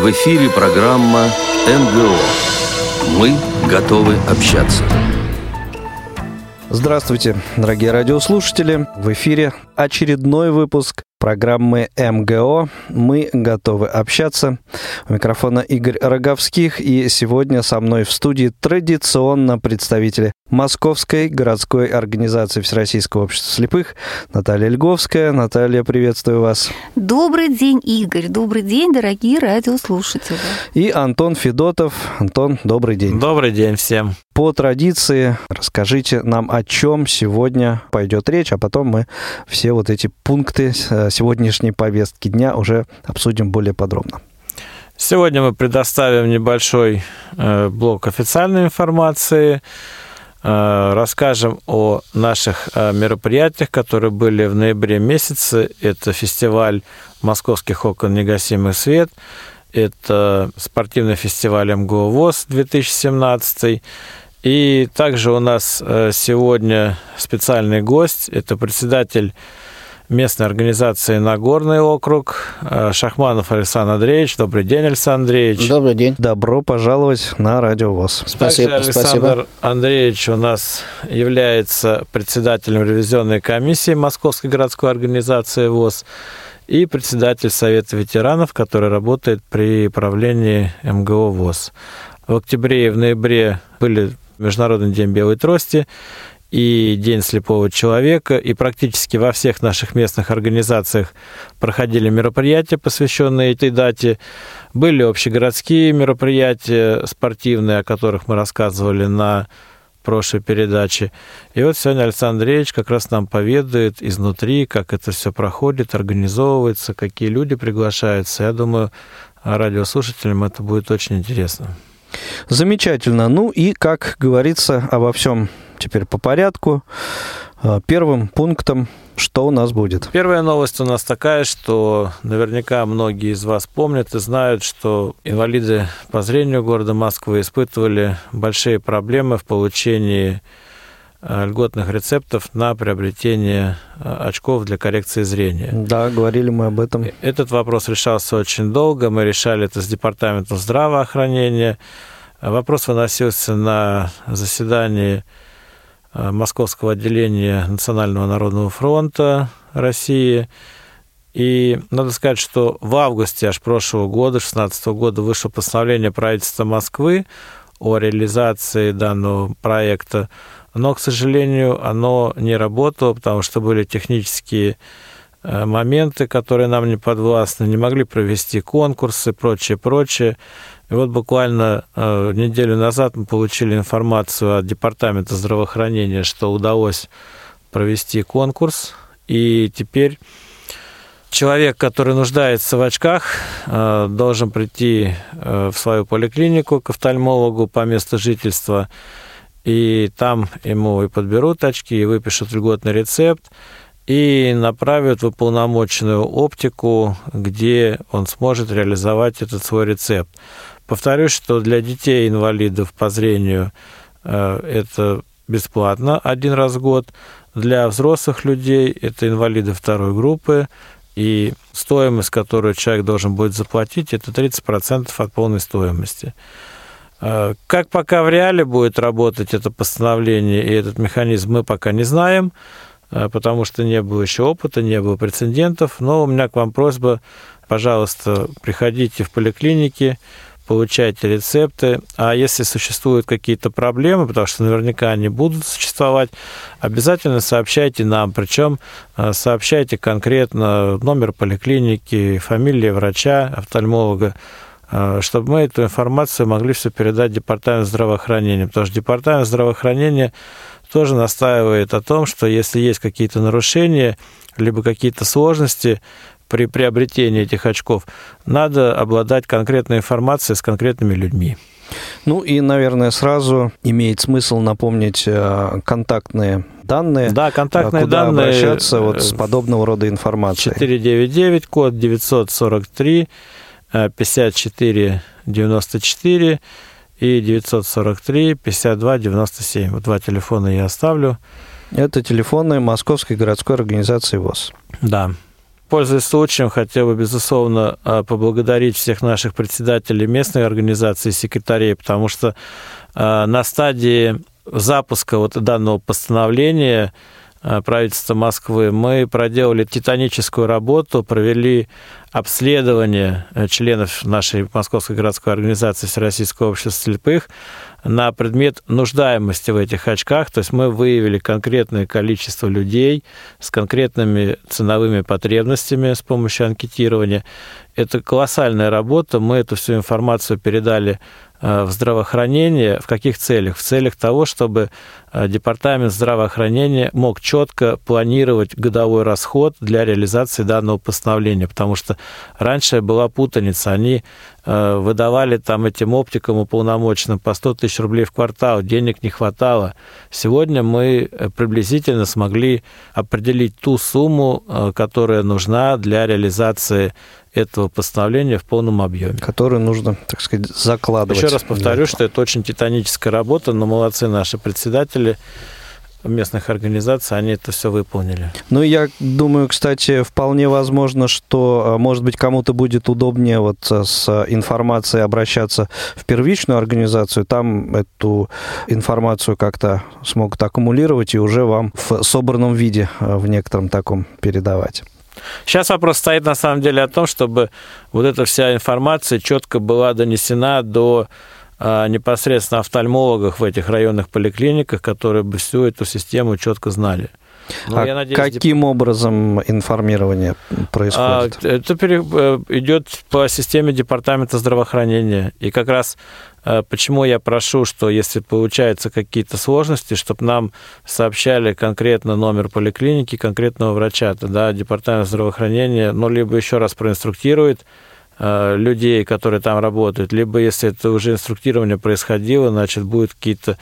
В эфире программа МГО. Мы готовы общаться. Здравствуйте, дорогие радиослушатели. В эфире очередной выпуск программы МГО. Мы готовы общаться. У микрофона Игорь Роговских. И сегодня со мной в студии традиционно представители Московской городской организации Всероссийского общества слепых Наталья Льговская. Наталья, приветствую вас. Добрый день, Игорь. Добрый день, дорогие радиослушатели. И Антон Федотов. Антон, добрый день. Добрый день всем. По традиции расскажите нам, о чем сегодня пойдет речь, а потом мы все вот эти пункты э, сегодняшней повестки дня уже обсудим более подробно. Сегодня мы предоставим небольшой э, блок официальной информации, э, расскажем о наших мероприятиях, которые были в ноябре месяце. Это фестиваль московских окон «Негасимый свет», это спортивный фестиваль МГО ВОЗ 2017, и также у нас сегодня специальный гость, это председатель местной организации Нагорный округ. Э, Шахманов Александр Андреевич. Добрый день, Александр Андреевич. Добрый день. Добро пожаловать на Радио ВОЗ. Спасибо. Также Александр спасибо. Андреевич у нас является председателем ревизионной комиссии Московской городской организации ВОЗ и председатель Совета ветеранов, который работает при правлении МГО ВОЗ. В октябре и в ноябре были Международный день белой трости, и День слепого человека, и практически во всех наших местных организациях проходили мероприятия, посвященные этой дате. Были общегородские мероприятия спортивные, о которых мы рассказывали на прошлой передаче. И вот сегодня Александр Андреевич как раз нам поведает изнутри, как это все проходит, организовывается, какие люди приглашаются. Я думаю, радиослушателям это будет очень интересно. Замечательно. Ну и, как говорится, обо всем теперь по порядку. А, первым пунктом, что у нас будет? Первая новость у нас такая, что наверняка многие из вас помнят и знают, что инвалиды по зрению города Москвы испытывали большие проблемы в получении а, льготных рецептов на приобретение а, очков для коррекции зрения. Да, говорили мы об этом. Этот вопрос решался очень долго. Мы решали это с департаментом здравоохранения. Вопрос выносился на заседании московского отделения Национального народного фронта России. И надо сказать, что в августе аж прошлого года, 2016 года, вышло постановление правительства Москвы о реализации данного проекта. Но, к сожалению, оно не работало, потому что были технические э, моменты, которые нам не подвластны, не могли провести конкурсы, прочее, прочее. И вот буквально э, неделю назад мы получили информацию от Департамента здравоохранения, что удалось провести конкурс, и теперь человек, который нуждается в очках, э, должен прийти э, в свою поликлинику к офтальмологу по месту жительства, и там ему и подберут очки, и выпишут льготный рецепт, и направят в уполномоченную оптику, где он сможет реализовать этот свой рецепт. Повторюсь, что для детей-инвалидов по зрению э, это бесплатно один раз в год. Для взрослых людей это инвалиды второй группы, и стоимость, которую человек должен будет заплатить, это 30% от полной стоимости. Э, как пока в реале будет работать это постановление и этот механизм, мы пока не знаем, э, потому что не было еще опыта, не было прецедентов. Но у меня к вам просьба, пожалуйста, приходите в поликлиники, получайте рецепты. А если существуют какие-то проблемы, потому что наверняка они будут существовать, обязательно сообщайте нам. Причем э, сообщайте конкретно номер поликлиники, фамилия врача, офтальмолога, э, чтобы мы эту информацию могли все передать Департамент здравоохранения. Потому что Департамент здравоохранения тоже настаивает о том, что если есть какие-то нарушения, либо какие-то сложности, при приобретении этих очков надо обладать конкретной информацией с конкретными людьми. Ну и, наверное, сразу имеет смысл напомнить э, контактные данные. Да, контактные куда данные. обращаться вот с подобного рода информацией. 499, код 943 54 94 и 943 52 97. Вот два телефона я оставлю. Это телефоны Московской городской организации ВОЗ. Да. Пользуясь случаем, хотел бы, безусловно, поблагодарить всех наших председателей местной организации, секретарей, потому что на стадии запуска вот данного постановления Э, правительства Москвы, мы проделали титаническую работу, провели обследование членов нашей Московской городской организации Всероссийского общества слепых на предмет нуждаемости в этих очках. То есть мы выявили конкретное количество людей с конкретными ценовыми потребностями с помощью анкетирования. Это колоссальная работа. Мы эту всю информацию передали Э, в здравоохранение. В каких целях? В целях того, чтобы э, департамент здравоохранения мог четко планировать годовой расход для реализации данного постановления, потому что раньше была путаница. Они э, выдавали там этим оптикам уполномоченным по 100 тысяч рублей в квартал, денег не хватало. Сегодня мы приблизительно смогли определить ту сумму, которая нужна для реализации этого постановления в полном объеме. Который нужно, так сказать, закладывать. Еще раз повторю, что это очень титаническая работа, но молодцы наши председатели местных организаций, они это все выполнили. Ну, я думаю, кстати, вполне возможно, что, а, может быть, кому-то будет удобнее вот а, с информацией обращаться в первичную организацию, там эту информацию как-то смогут аккумулировать и уже вам в собранном виде а, в некотором таком передавать. Сейчас вопрос стоит на самом деле о том, чтобы вот эта вся информация четко была донесена до а, непосредственно офтальмологов в этих районных поликлиниках, которые бы всю эту систему четко знали. Ну, а надеюсь, каким деп... образом информирование происходит? А, это пере... Э, идет по системе департамента здравоохранения. И как раз э, почему я прошу, что если получаются какие-то сложности, чтобы нам сообщали конкретно номер поликлиники, конкретного врача, тогда департамент здравоохранения, ну, либо еще раз проинструктирует э, людей, которые там работают, либо если это уже инструктирование происходило, значит, будут какие-то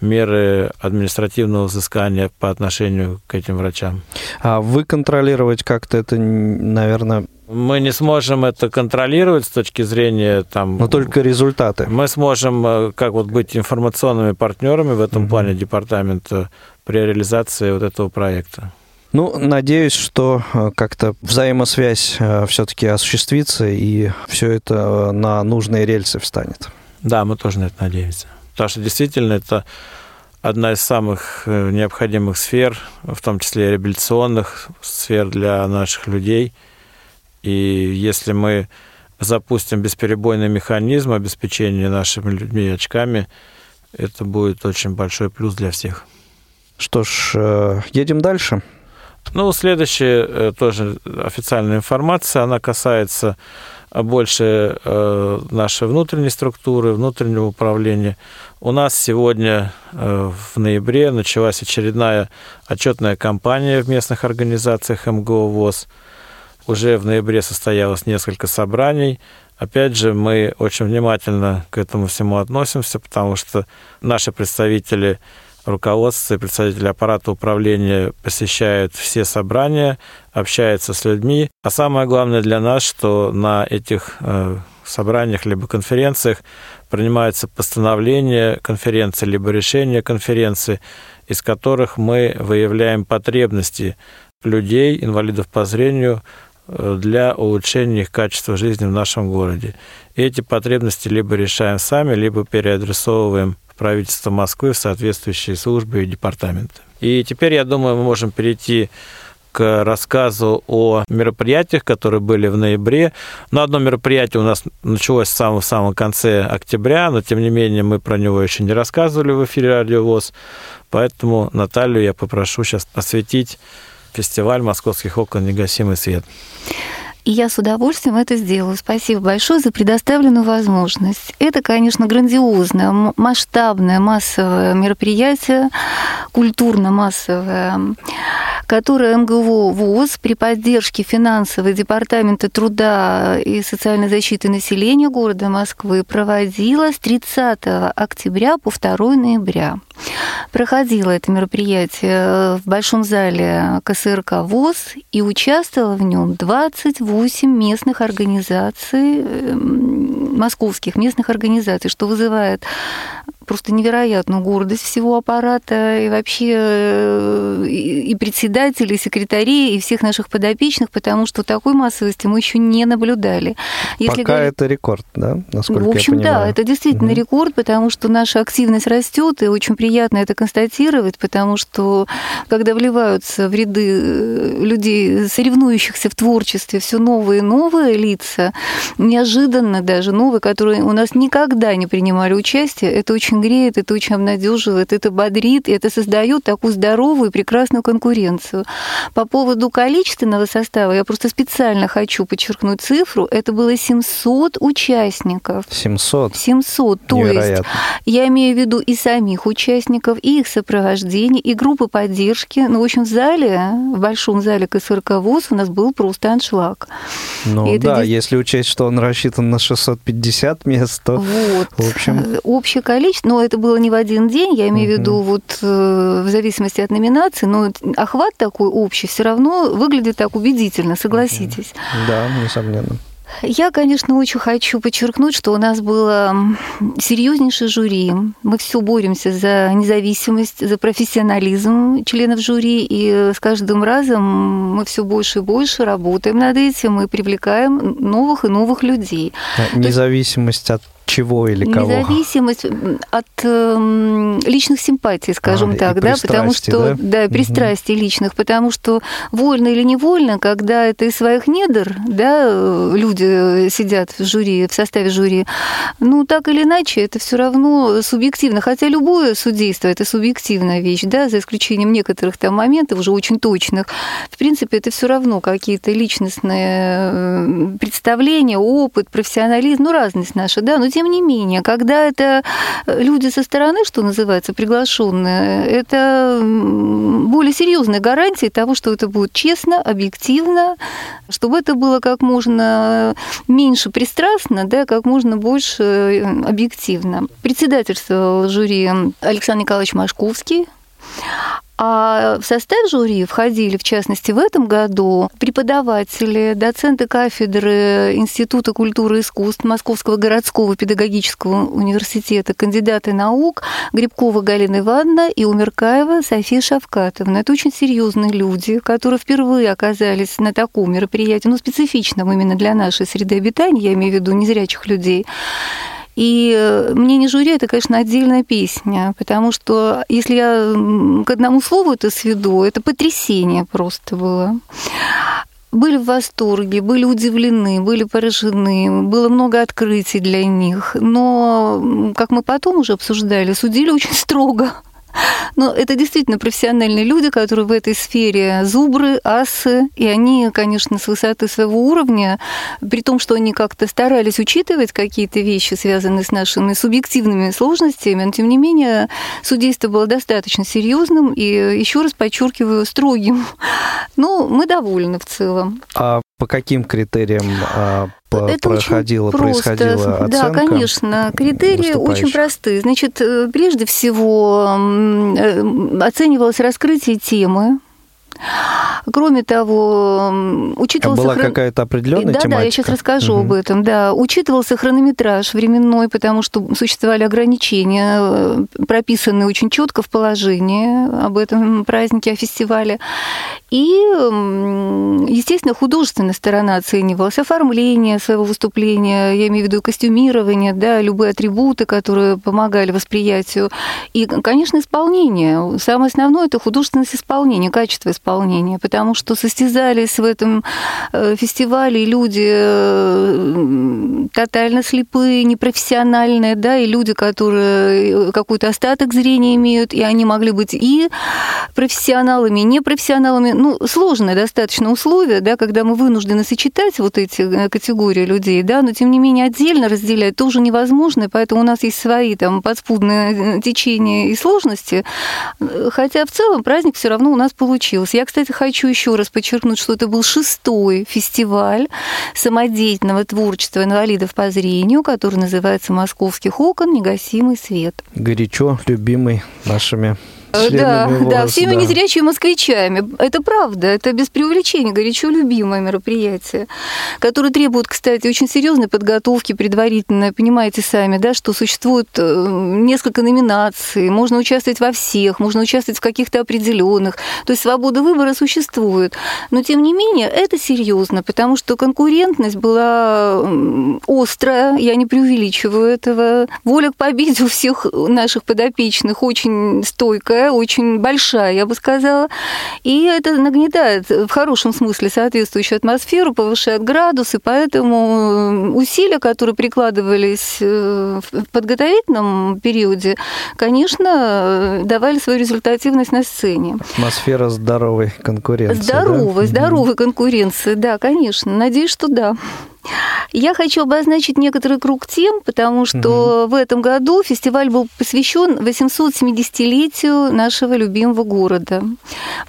меры административного взыскания по отношению к этим врачам. А вы контролировать как-то это, наверное... Мы не сможем это контролировать с точки зрения там... Но только результаты. Мы сможем э, как вот быть информационными партнерами в этом угу. плане департамента при реализации вот этого проекта. Ну, надеюсь, что э, как-то взаимосвязь э, все-таки осуществится и все это на нужные рельсы встанет. Да, мы тоже на это надеемся. Потому что действительно это одна из самых э, необходимых сфер, в том числе реабилитационных сфер для наших людей. И если мы запустим бесперебойный механизм обеспечения нашими людьми очками, это будет очень большой плюс для всех. Что ж, э, едем дальше. Ну, следующая э, тоже официальная информация, она касается больше нашей внутренней структуры, внутреннего управления. У нас сегодня э, в ноябре началась очередная отчетная кампания в местных организациях МГО ВОЗ. Уже в ноябре состоялось несколько собраний. Опять же, мы очень внимательно к этому всему относимся, потому что наши представители руководство и представители аппарата управления посещают все собрания, общаются с людьми. А самое главное для нас, что на этих э, собраниях либо конференциях принимаются постановления конференции либо решения конференции, из которых мы выявляем потребности людей, инвалидов по зрению, э, для улучшения их качества жизни в нашем городе. И эти потребности либо решаем сами, либо переадресовываем правительства Москвы в соответствующие службы и департаменты. И теперь, я думаю, мы можем перейти рассказу о мероприятиях, которые были в ноябре. Но одно мероприятие у нас началось в самом, в самом конце октября, но тем не менее мы про него еще не рассказывали в эфире Радио ВОЗ. Поэтому Наталью я попрошу сейчас осветить фестиваль московских окон «Негасимый свет». И я с удовольствием это сделаю. Спасибо большое за предоставленную возможность. Это, конечно, грандиозное, масштабное, массовое мероприятие, культурно-массовое, которое МГУ ВУЗ при поддержке финансового департамента труда и социальной защиты населения города Москвы проводило с 30 октября по 2 ноября. Проходило это мероприятие в Большом зале КСРК ВОЗ, и участвовало в нем 28 местных организаций, эм, московских местных организаций, что вызывает просто невероятную гордость всего аппарата и вообще э, и председателей, и секретарей, и всех наших подопечных, потому что такой массовости мы еще не наблюдали. Если Пока говорить... это рекорд, да, насколько В общем, я понимаю. да, это действительно угу. рекорд, потому что наша активность растет, и очень приятно это констатировать, потому что когда вливаются в ряды э, людей, соревнующихся в творчестве, все новые и новые лица, неожиданно даже новые, которые у нас никогда не принимали участие, это очень греет, это очень обнадеживает, это бодрит, и это создает такую здоровую и прекрасную конкуренцию. По поводу количественного состава, я просто специально хочу подчеркнуть цифру, это было 700 участников. 700? 700, то есть я имею в виду и самих участников, и их сопровождение, и группы поддержки. Ну, в общем, в зале, в большом зале КСРК ВОЗ у нас был просто аншлаг. Ну и да, если учесть, что он рассчитан на 650 мест, то вот. в общем... Общее количество, но это было не в один день, я имею в виду вот э, в зависимости от номинации, но охват такой общий все равно выглядит так убедительно, согласитесь. Да, несомненно. Я, конечно, очень хочу подчеркнуть, что у нас было серьезнейшее жюри. Мы все боремся за независимость, за профессионализм членов жюри, и с каждым разом мы все больше и больше работаем над этим и привлекаем новых и новых людей. Независимость от чего или кого? Независимость от э, личных симпатий, скажем а, так, да, потому что да, да пристрастий угу. личных, потому что вольно или невольно, когда это из своих недр, да, люди сидят в жюри, в составе жюри, ну так или иначе это все равно субъективно, хотя любое судейство это субъективная вещь, да, за исключением некоторых там моментов уже очень точных. В принципе, это все равно какие-то личностные э, представления, опыт, профессионализм, ну разность наша, да, но тем тем не менее, когда это люди со стороны, что называется, приглашенные, это более серьезная гарантия того, что это будет честно, объективно, чтобы это было как можно меньше пристрастно, да, как можно больше объективно. Председательствовал жюри Александр Николаевич Машковский, а в состав жюри входили, в частности, в этом году преподаватели, доценты кафедры Института культуры и искусств Московского городского педагогического университета, кандидаты наук Грибкова Галина Ивановна и Умеркаева София Шавкатовна. Это очень серьезные люди, которые впервые оказались на таком мероприятии, ну, специфичном именно для нашей среды обитания, я имею в виду незрячих людей. И э, мнение жюри – это, конечно, отдельная песня, потому что если я к одному слову это сведу, это потрясение просто было были в восторге, были удивлены, были поражены, было много открытий для них. Но, как мы потом уже обсуждали, судили очень строго. Но это действительно профессиональные люди, которые в этой сфере зубры, асы, и они, конечно, с высоты своего уровня, при том, что они как-то старались учитывать какие-то вещи, связанные с нашими субъективными сложностями, но тем не менее судейство было достаточно серьезным и, еще раз подчеркиваю, строгим. Ну, мы довольны в целом. А по каким критериям а, это проходила, происходила оценка? Да, конечно. Критерии очень простые. Значит, э, прежде всего э, оценивалось раскрытие темы, Кроме того, учитывался... А была хрон... какая-то определенная да, тематика? Да, я сейчас расскажу угу. об этом. Да, учитывался хронометраж временной, потому что существовали ограничения, э, прописанные очень четко в положении об этом празднике, о фестивале. И, естественно, художественная сторона оценивалась, оформление своего выступления, я имею в виду костюмирование, да, любые атрибуты, которые помогали восприятию. И, конечно, исполнение. Самое основное – это художественность исполнения, качество исполнения, потому что состязались в этом э, фестивале люди э, тотально слепые, непрофессиональные, да, и люди, которые э, какой-то остаток зрения имеют, и они могли быть и профессионалами, и непрофессионалами. Ну, сложные достаточно условия, да, когда мы вынуждены сочетать вот эти категории людей, да, но тем не менее отдельно разделять тоже невозможно, поэтому у нас есть свои там подспудные течения и сложности, хотя в целом праздник все равно у нас получился. Я, кстати, хочу еще раз подчеркнуть, что это был шестой фестиваль самодеятельного творчества инвалидов по зрению, который называется «Московских окон. Негасимый свет». Горячо любимый нашими Да, да, всеми да. незрячими москвичами. Это правда, это без преувеличения, горячо любимое мероприятие, которое требует, кстати, очень серьезной подготовки предварительно. Понимаете сами, да, что существует э, несколько номинаций, можно участвовать во всех, можно участвовать в каких-то определенных. То есть свобода выбора существует. Но, тем не менее, это серьезно, потому что конкурентность была острая, я не преувеличиваю этого. Воля к победе у всех наших подопечных очень стойкая, очень большая, я бы сказала. И это нагнетает в хорошем смысле соответствующую атмосферу, повышает градус, и поэтому усилия, которые прикладывались э, в подготовительном периоде, конечно, давали свою результативность на сцене. Атмосфера здоровой конкуренции. Здоровой, да? здоровой конкуренции, да, конечно. Надеюсь, что да. Я хочу обозначить некоторый круг тем, потому что угу. в этом году фестиваль был посвящен 870-летию нашего любимого города.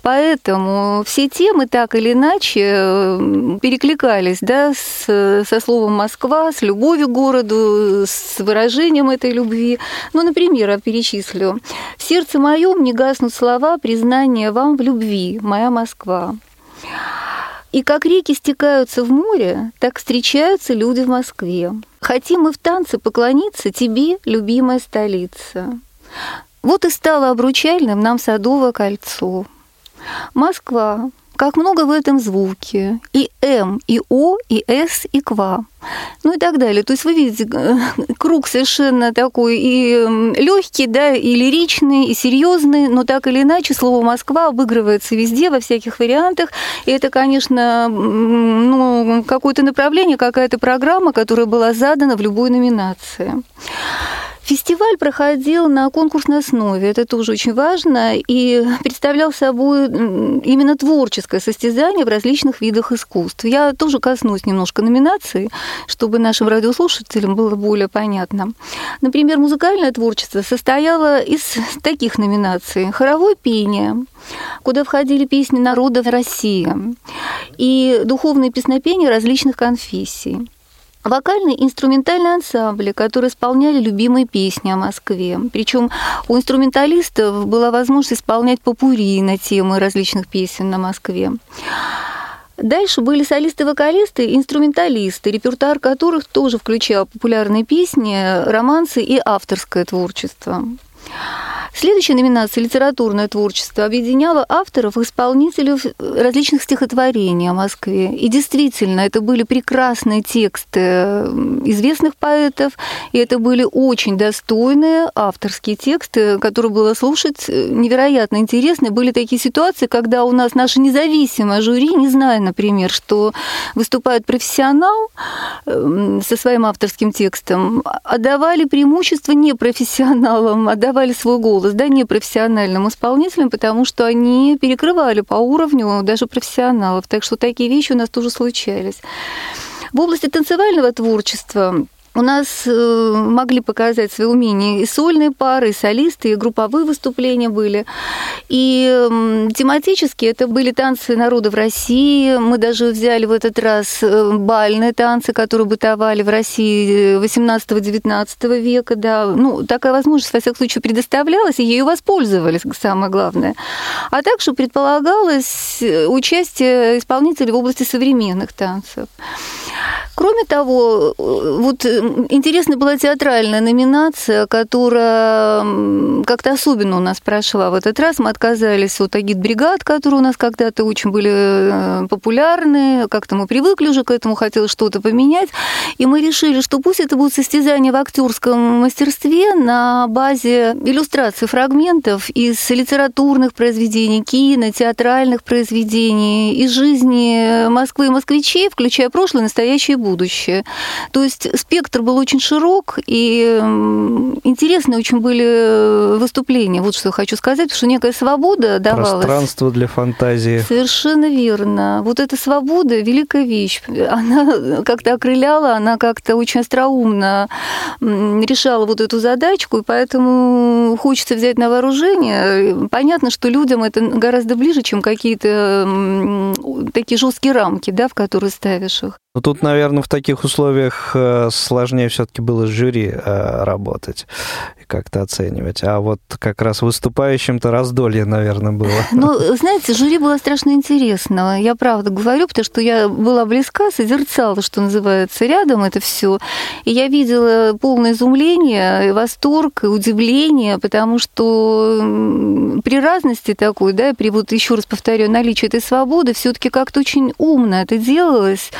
Поэтому все темы так или иначе перекликались да, с, со словом Москва, с любовью к городу, с выражением этой любви. Ну, например, я перечислю. В сердце моем не гаснут слова признания вам в любви, моя Москва. И как реки стекаются в море, так встречаются люди в Москве. Хотим мы в танце поклониться тебе, любимая столица. Вот и стало обручальным нам Садовое кольцо. Москва, как много в этом звуке. И М, и О, и С, и Ква. Ну и так далее. То есть вы видите, э, круг совершенно такой и легкий, да, и лиричный, и серьезный, но так или иначе слово Москва обыгрывается везде, во всяких вариантах. И это, конечно, ну, какое-то направление, какая-то программа, которая была задана в любой номинации. Фестиваль проходил на конкурсной основе, это тоже очень важно, и представлял собой именно творческое состязание в различных видах искусств. Я тоже коснусь немножко номинаций, чтобы нашим радиослушателям было более понятно. Например, музыкальное творчество состояло из таких номинаций. Хоровое пение, куда входили песни народов России и духовные песнопения различных конфессий вокальные инструментальные ансамбли, которые исполняли любимые песни о Москве. Причем у инструменталистов была возможность исполнять попури на темы различных песен на Москве. Дальше были солисты-вокалисты, инструменталисты, репертуар которых тоже включал популярные песни, романсы и авторское творчество. Следующая номинация «Литературное творчество» объединяла авторов и исполнителей различных стихотворений о Москве. И действительно, это были прекрасные тексты известных поэтов, и это были очень достойные авторские тексты, которые было слушать невероятно интересно. Были такие ситуации, когда у нас наше независимое жюри, не зная, например, что выступает профессионал эм, со своим авторским текстом, отдавали преимущество непрофессионалам, отдавали свой голос голос, да, непрофессиональным исполнителям, потому что они перекрывали по уровню даже профессионалов. Так что такие вещи у нас тоже случались. В области танцевального творчества у нас э, могли показать свои умения и сольные пары, и солисты, и групповые выступления были. И тематически это были танцы народов России. Мы даже взяли в этот раз э, бальные танцы, которые бытовали в России 18-19 века. Да. Ну, такая возможность, во всяком случае, предоставлялась, и ею воспользовались, самое главное. А также предполагалось э, участие исполнителей в области современных танцев. Кроме того, вот интересная была театральная номинация, которая как-то особенно у нас прошла в этот раз. Мы отказались от агит-бригад, которые у нас когда-то очень были э, популярны, как-то мы привыкли уже к этому, хотелось что-то поменять, и мы решили, что пусть это будет состязание в актерском мастерстве на базе иллюстрации фрагментов из литературных произведений, кино, театральных произведений, из жизни Москвы и москвичей, включая прошлое, настоящее и будущее. То есть спектр был очень широк, и интересные очень были э, выступления. Вот что я хочу сказать, потому что некая свобода давалась. Пространство для фантазии. Совершенно верно. Вот эта свобода – великая вещь. Она как-то окрыляла, она как-то очень остроумно решала вот эту задачку, и поэтому хочется взять на вооружение. Понятно, что людям это гораздо ближе, чем какие-то такие жесткие рамки, да, в которые ставишь их. Но тут наверное, в таких условиях э, сложнее все-таки было с жюри э, работать и как-то оценивать. А вот как раз выступающим-то раздолье, наверное, было. Ну, знаете, жюри было страшно интересно. Я правда говорю, потому что я была близка, созерцала, что называется, рядом это все. И я видела полное изумление, восторг, и удивление, потому что при разности такой, да, при вот еще раз повторю, наличии этой свободы, все-таки как-то очень умно это делалось,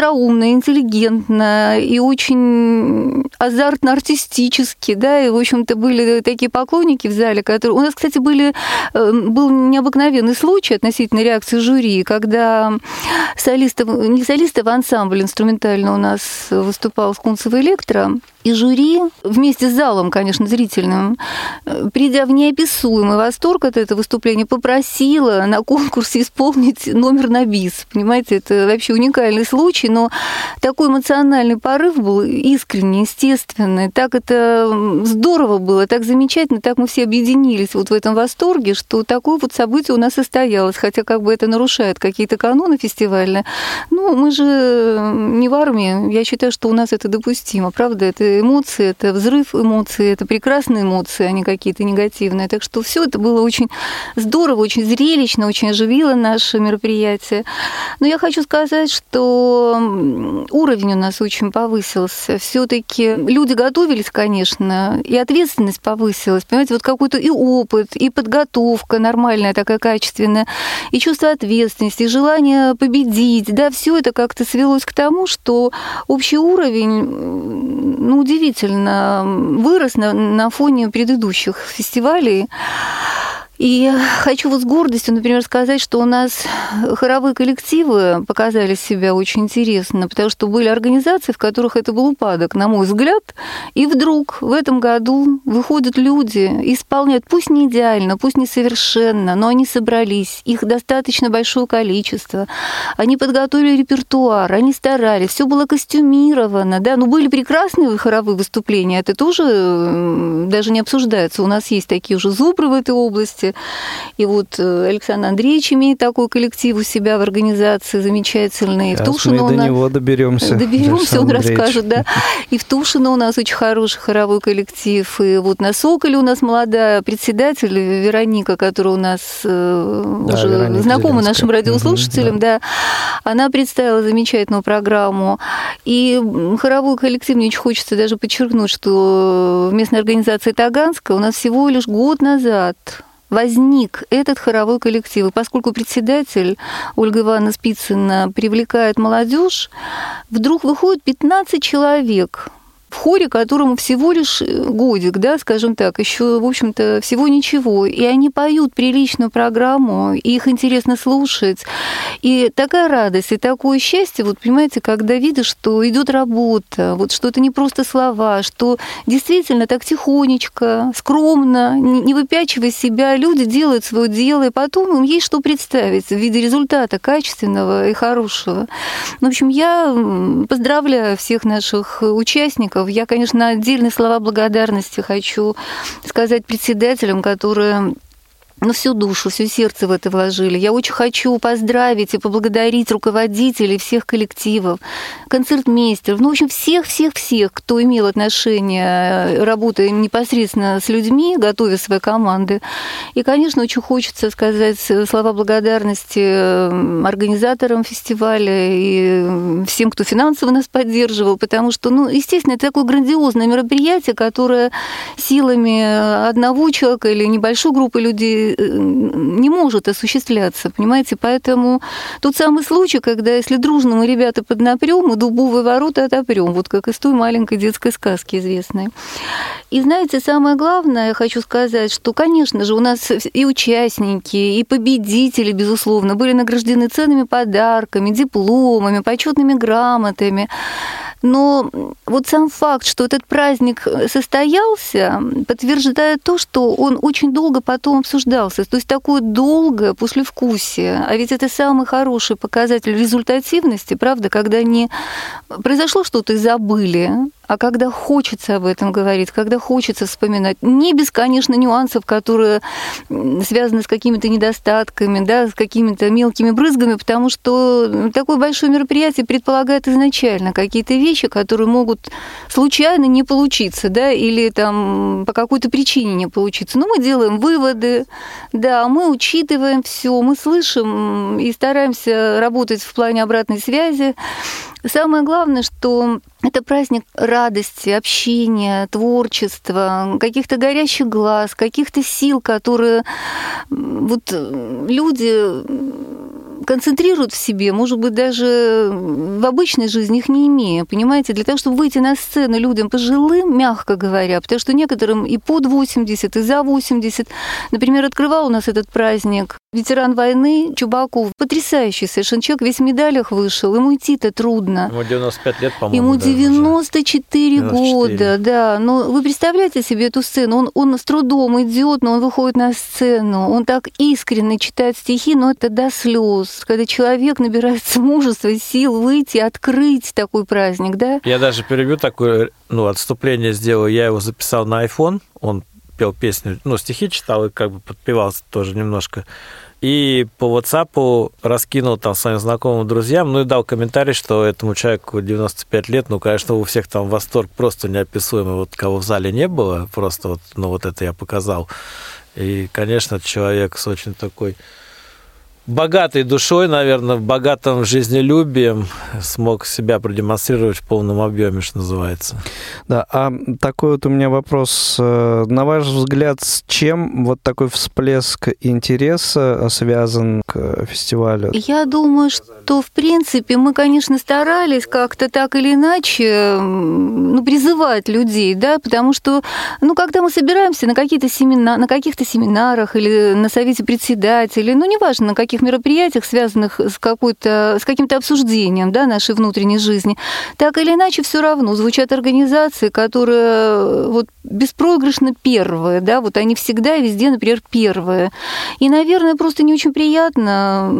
остроумно, интеллигентно и очень азартно-артистически, да, и, в общем-то, были такие поклонники в зале, которые... У нас, кстати, были, э, был необыкновенный случай относительно реакции жюри, когда солистов, не солистов, а ансамбль инструментально у нас выступал Скунцева Электро, и жюри вместе с залом, конечно, зрительным, э, придя в неописуемый восторг от этого выступления, попросила на конкурсе исполнить номер на бис. Понимаете, это вообще уникальный случай, но такой эмоциональный порыв был искренний, естественный. Так это здорово было, так замечательно, так мы все объединились вот в этом восторге, что такое вот событие у нас состоялось, хотя как бы это нарушает какие-то каноны фестивальные. Ну, мы же не в армии. Я считаю, что у нас это допустимо, правда, это эмоции, это взрыв эмоций, это прекрасные эмоции, а не какие-то негативные. Так что все это было очень здорово, очень зрелищно, очень оживило наше мероприятие. Но я хочу сказать, что уровень у нас очень повысился. Все-таки люди готовились, конечно, и ответственность повысилась. Понимаете, вот какой-то и опыт, и подготовка нормальная такая качественная, и чувство ответственности, и желание победить. Да, все это как-то свелось к тому, что общий уровень, ну, удивительно вырос на, на фоне предыдущих фестивалей. И хочу вот с гордостью, например, сказать, что у нас хоровые коллективы показали себя очень интересно, потому что были организации, в которых это был упадок, на мой взгляд. И вдруг в этом году выходят люди, исполняют, пусть не идеально, пусть не совершенно, но они собрались, их достаточно большое количество. Они подготовили репертуар, они старались, все было костюмировано, да, ну были прекрасные хоровые выступления, это тоже даже не обсуждается. У нас есть такие уже зубры в этой области, и вот э, Александр Андреевич имеет такой коллектив у себя в организации замечательный. Сейчас в Тушино мы до него доберемся. Доберемся, он расскажет, да. И в Тушино у нас очень хороший хоровой коллектив. И вот на Соколе у нас молодая председатель Вероника, которая у нас э, да, уже Вероника знакома Зеленская. нашим радиослушателям, угу, да. да. Она представила замечательную программу. И хоровой коллектив, мне очень хочется даже подчеркнуть, что в местной организации Таганска у нас всего лишь год назад возник этот хоровой коллектив. И поскольку председатель Ольга Ивановна Спицына привлекает молодежь, вдруг выходит 15 человек в хоре, которому всего лишь э, годик, да, скажем так, еще, в общем-то, всего ничего. И они поют приличную программу, и их интересно слушать. И такая радость, и такое счастье, вот понимаете, когда видишь, что идет работа, вот что это не просто слова, что действительно так тихонечко, скромно, не выпячивая себя, люди делают свое дело, и потом им есть что представить в виде результата качественного и хорошего. В общем, я поздравляю всех наших участников, участников. Я, конечно, отдельные слова благодарности хочу сказать председателям, которые ну, всю душу, все сердце в это вложили. Я очень хочу поздравить и поблагодарить руководителей всех коллективов, концертмейстеров, ну, в общем, всех-всех-всех, кто имел отношение, работая непосредственно с людьми, готовя свои команды. И, конечно, очень хочется сказать слова благодарности организаторам фестиваля и всем, кто финансово нас поддерживал, потому что, ну, естественно, это такое грандиозное мероприятие, которое силами одного человека или небольшой группы людей не может осуществляться, понимаете? Поэтому тот самый случай, когда если дружно мы ребята поднапрем, мы дубовые ворота отопрем, вот как из той маленькой детской сказки известной. И знаете, самое главное, я хочу сказать, что, конечно же, у нас и участники, и победители, безусловно, были награждены ценными подарками, дипломами, почетными грамотами. Но вот сам факт, что этот праздник состоялся, подтверждает то, что он очень долго потом обсуждался. То есть такое долгое послевкусие. А ведь это самый хороший показатель результативности, правда, когда не произошло что-то и забыли, а когда хочется об этом говорить, когда хочется вспоминать. Не без, конечно, нюансов, которые связаны с какими-то недостатками, да, с какими-то мелкими брызгами, потому что такое большое мероприятие предполагает изначально какие-то вещи, которые могут случайно не получиться, да, или там по какой-то причине не получиться. Но мы делаем выводы, да, мы учитываем все, мы слышим и стараемся работать в плане обратной связи. Самое главное, что это праздник радости, общения, творчества, каких-то горящих глаз, каких-то сил, которые вот люди концентрируют в себе, может быть, даже в обычной жизни их не имея, понимаете, для того, чтобы выйти на сцену людям пожилым, мягко говоря, потому что некоторым и под 80, и за 80. Например, открывал у нас этот праздник ветеран войны Чубаков. Потрясающий совершенно человек, весь в медалях вышел, ему идти-то трудно. Ему 95 лет, по-моему. Ему 94 уже. года, да. Но вы представляете себе эту сцену? Он, он с трудом идет, но он выходит на сцену, он так искренне читает стихи, но это до слез когда человек набирается мужества сил выйти, открыть такой праздник, да? Я даже перебью такое, ну, отступление сделал. Я его записал на iPhone, он пел песню, ну, стихи читал и как бы подпевался тоже немножко. И по WhatsApp раскинул там своим знакомым друзьям, ну и дал комментарий, что этому человеку 95 лет, ну, конечно, у всех там восторг просто неописуемый, вот кого в зале не было, просто вот, ну, вот это я показал. И, конечно, человек с очень такой богатой душой, наверное, богатым жизнелюбием смог себя продемонстрировать в полном объеме, что называется. Да, а такой вот у меня вопрос. Э, на ваш взгляд, с чем вот такой всплеск интереса связан к фестивалю? Я думаю, что, в принципе, мы, конечно, старались как-то так или иначе ну, призывать людей, да, потому что, ну, когда мы собираемся на, какие-то семина... на каких-то семинарах или на совете председателей, ну, неважно, на каких мероприятиях, связанных с, какой-то, с каким-то обсуждением да, нашей внутренней жизни, так или иначе все равно звучат организации, которые вот беспроигрышно первые, да, вот они всегда и везде, например, первые. И, наверное, просто не очень приятно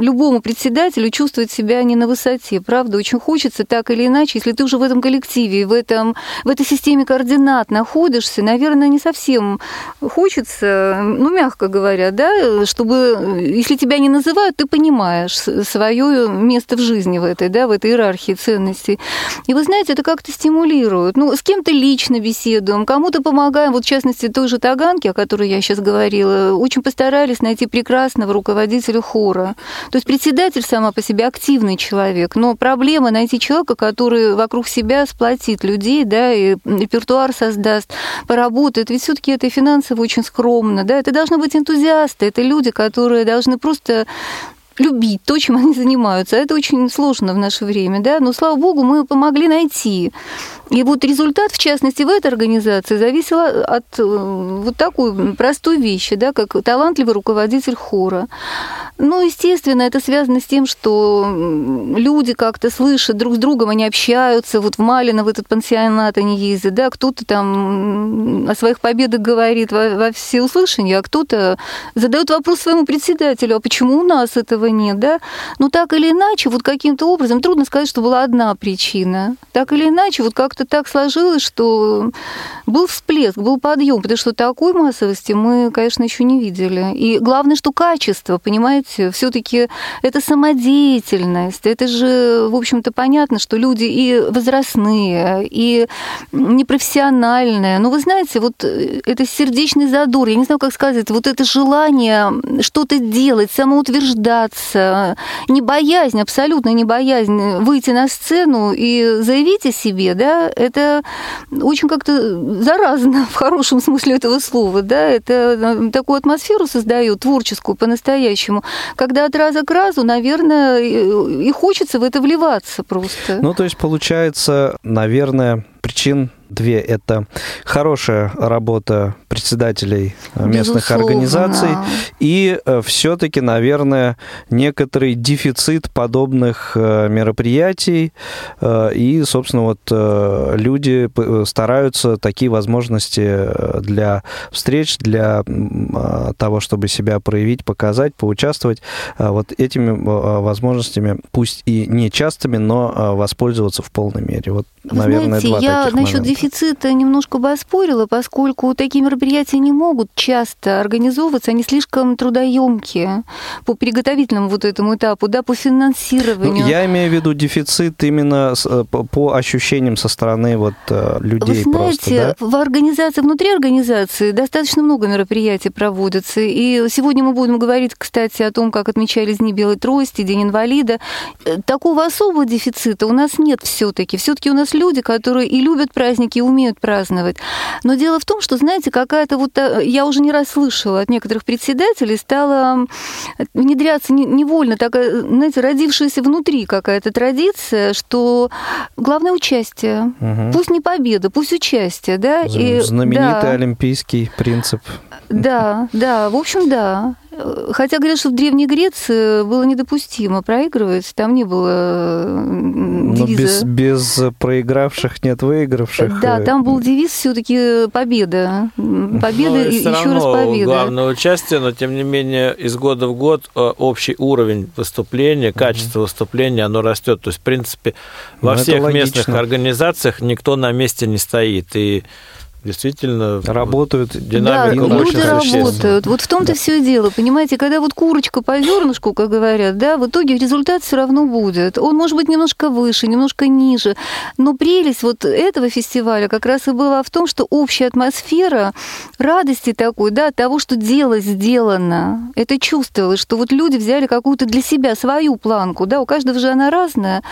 любому председателю чувствовать себя не на высоте, правда, очень хочется так или иначе, если ты уже в этом коллективе, в, этом, в этой системе координат находишься, наверное, не совсем хочется, ну, мягко говоря, да, чтобы если тебя не называют, ты понимаешь свое место в жизни в этой, да, в этой иерархии ценностей. И вы знаете, это как-то стимулирует. Ну, с кем-то лично беседуем, кому-то помогаем. Вот, в частности, той же Таганке, о которой я сейчас говорила, очень постарались найти прекрасного руководителя хора. То есть председатель сама по себе активный человек, но проблема найти человека, который вокруг себя сплотит людей, да, и репертуар создаст, поработает. Ведь все таки это финансово очень скромно, да, это должны быть энтузиасты, это люди, которые должны просто любить то, чем они занимаются. Это очень сложно в наше время, да, но, слава богу, мы помогли найти. И вот результат, в частности, в этой организации зависел от э, вот такой простой вещи, да, как талантливый руководитель хора. Ну, естественно, это связано с тем, что люди как-то слышат друг с другом, они общаются. Вот в Малино, в этот пансионат они ездят, да, кто-то там о своих победах говорит во, во всеуслышание, а кто-то задает вопрос своему председателю, а почему у нас этого нет, да? Ну, так или иначе, вот каким-то образом, трудно сказать, что была одна причина. Так или иначе, вот как как-то так сложилось, что был всплеск, был подъем, потому что такой массовости мы, конечно, еще не видели. И главное, что качество, понимаете, все-таки это самодеятельность. Это же, в общем-то, понятно, что люди и возрастные, и непрофессиональные. Но вы знаете, вот это сердечный задор, я не знаю, как сказать, вот это желание что-то делать, самоутверждаться, не боязнь, абсолютно не боязнь выйти на сцену и заявить о себе, да, это очень как-то заразно в хорошем смысле этого слова, да, это э, такую атмосферу создает творческую по-настоящему, когда от раза к разу, наверное, и хочется в это вливаться просто. Ну, то есть получается, наверное, причин две. Это хорошая работа председателей местных Безусловно. организаций. И все-таки, наверное, некоторый дефицит подобных мероприятий. И, собственно, вот люди стараются такие возможности для встреч, для того, чтобы себя проявить, показать, поучаствовать, вот этими возможностями, пусть и не частыми, но воспользоваться в полной мере. Вот, Вы наверное, знаете, два я насчет дефицита немножко бы оспорила, поскольку такие мероприятия не могут часто организовываться, они слишком трудоемкие по приготовительному вот этому этапу, да, по финансированию. Ну, я имею в виду дефицит именно э, по ощущениям со стороны вот э, людей Вы знаете, просто, да? в организации, внутри организации достаточно много мероприятий проводится, и сегодня мы будем говорить, кстати, о том, как отмечались Дни Белой Трости, День инвалида. Э, такого особого дефицита у нас нет все-таки. Все-таки у нас люди, которые и любят праздники, и умеют праздновать. Но дело в том, что, знаете, какая-то вот... Э, я уже не раз слышала от некоторых председателей, стала внедряться невольно, такая, знаете, родившаяся внутри какая-то традиция, что главное участие. Угу. Пусть не победа, пусть участие, да. Знаменитый да. олимпийский принцип. Да, да, в общем, да. Хотя говорят, что в Древней Греции было недопустимо проигрывать, там не было девиза. Но без, без проигравших нет выигравших. Да, там был девиз все-таки победа. Победа ну, и еще раз победа. Главное участие, но тем не менее из года в год э, общий уровень выступления, качество выступления, оно растет. То есть, в принципе, во но ну, всех местных организациях никто на месте не стоит. И действительно работают. Динамика да, люди работают. Вот в том-то да. все дело. Понимаете, когда вот курочка по зернышку, как говорят, да, в итоге результат все равно будет. Он может быть немножко выше, немножко ниже. Но прелесть вот этого фестиваля как раз и была в том, что общая атмосфера радости такой, да, того, что дело сделано. Это чувствовалось, что вот люди взяли какую-то для себя свою планку, да, у каждого же она разная.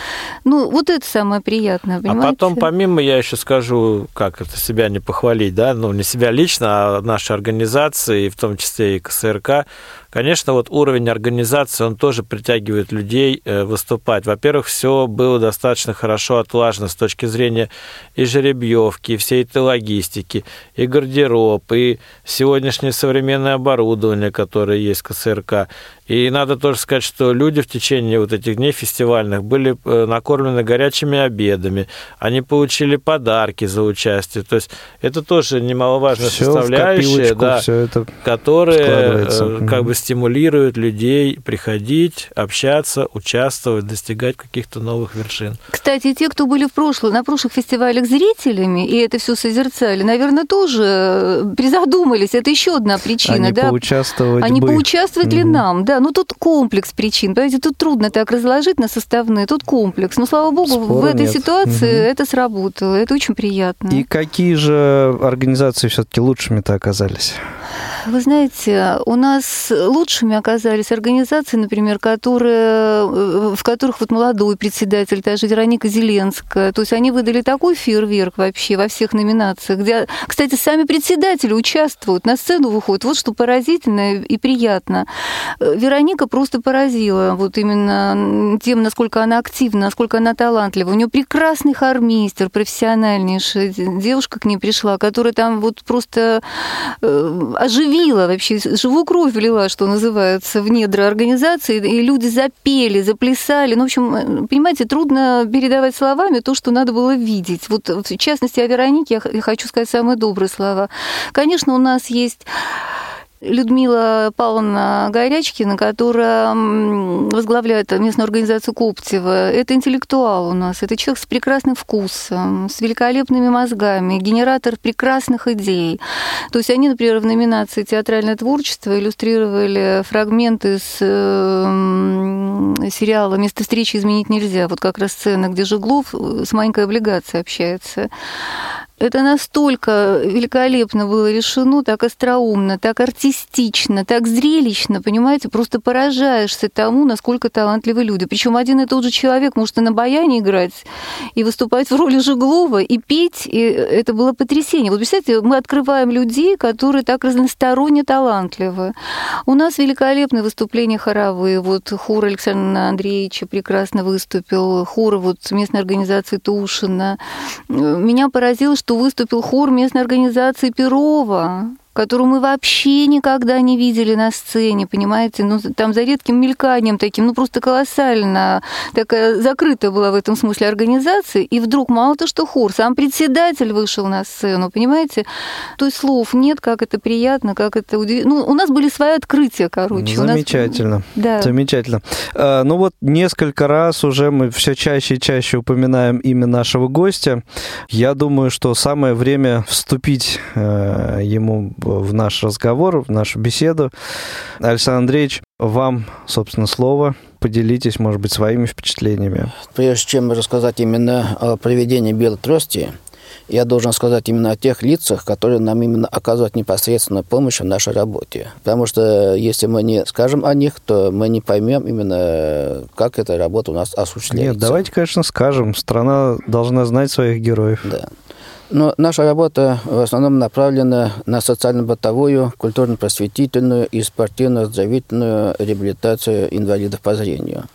Ну, вот это самое приятное, понимаете? А потом, помимо, я еще скажу, как это себя не похвалить, похвалить, да, ну, не себя лично, а наши организации, в том числе и КСРК, Конечно, вот уровень организации, он тоже притягивает людей э, выступать. Во-первых, все было достаточно хорошо отлажено с точки зрения и жеребьевки, и всей этой логистики, и гардероб, и сегодняшнее современное оборудование, которое есть в КСРК. И надо тоже сказать, что люди в течение вот этих дней фестивальных были э, накормлены горячими обедами, они получили подарки за участие. То есть это тоже немаловажная всё составляющая, да, которая э, как бы стимулирует людей приходить, общаться, участвовать, достигать каких-то новых вершин. Кстати, те, кто были в прошлом, на прошлых фестивалях зрителями и это все созерцали, наверное, тоже э, призадумались. Это еще одна причина, Они да? Поучаствовать Они бы. поучаствовать mm-hmm. ли нам? Да, ну тут комплекс причин. Понимаете, тут трудно так разложить на составные. Тут комплекс. Но слава богу, Спора в этой нет. ситуации mm-hmm. это сработало. Это очень приятно. И какие же организации все-таки лучшими-то оказались? Вы знаете, у нас лучшими оказались организации, например, которые, в которых вот молодой председатель, та же Вероника Зеленская. То есть они выдали такой фейерверк вообще во всех номинациях, где, кстати, сами председатели участвуют, на сцену выходят. Вот что поразительно и приятно. Вероника просто поразила вот именно тем, насколько она активна, насколько она талантлива. У нее прекрасный хормейстер, профессиональнейший. Девушка к ней пришла, которая там вот просто э, оживила вообще, живую кровь влила, что называется, в недра организации, и люди запели, заплясали. Ну, в общем, понимаете, трудно передавать словами то, что надо было видеть. Вот, в частности, о Веронике я хочу сказать самые добрые слова. Конечно, у нас есть Людмила Павловна Горячкина, которая возглавляет местную организацию Коптева. Это интеллектуал у нас, это человек с прекрасным вкусом, с великолепными мозгами, генератор прекрасных идей. То есть они, например, в номинации «Театральное творчество» иллюстрировали фрагменты с сериала «Место встречи изменить нельзя». Вот как раз сцена, где Жеглов с маленькой облигацией общается. Это настолько великолепно было решено, так остроумно, так артистично, так зрелищно, понимаете, просто поражаешься тому, насколько талантливы люди. Причем один и тот же человек может и на баяне играть, и выступать в роли Жеглова, и петь, и это было потрясение. Вот представляете, мы открываем людей, которые так разносторонне талантливы. У нас великолепные выступления хоровые. Вот хор Александра Андреевича прекрасно выступил, хор вот местной организации Тушина. Меня поразило, что выступил хор местной организации Перова. Которую мы вообще никогда не видели на сцене, понимаете? Ну, там за редким мельканием таким, ну, просто колоссально. Такая закрытая была в этом смысле организация, и вдруг мало то, что хор, сам председатель вышел на сцену, понимаете? То есть слов нет, как это приятно, как это удивительно. Ну, у нас были свои открытия, короче. Замечательно. Нас... Да. Замечательно. А, ну вот несколько раз уже мы все чаще и чаще упоминаем имя нашего гостя. Я думаю, что самое время вступить э, ему в наш разговор, в нашу беседу. Александр Андреевич, вам, собственно, слово. Поделитесь, может быть, своими впечатлениями. Прежде чем рассказать именно о проведении белой трости, я должен сказать именно о тех лицах, которые нам именно оказывают непосредственную помощь в нашей работе. Потому что если мы не скажем о них, то мы не поймем именно, как эта работа у нас осуществляется. Нет, давайте, конечно, скажем. Страна должна знать своих героев. Да. Но наша работа в основном направлена на социально-бытовую, культурно-просветительную и спортивно-оздоровительную реабилитацию инвалидов по зрению.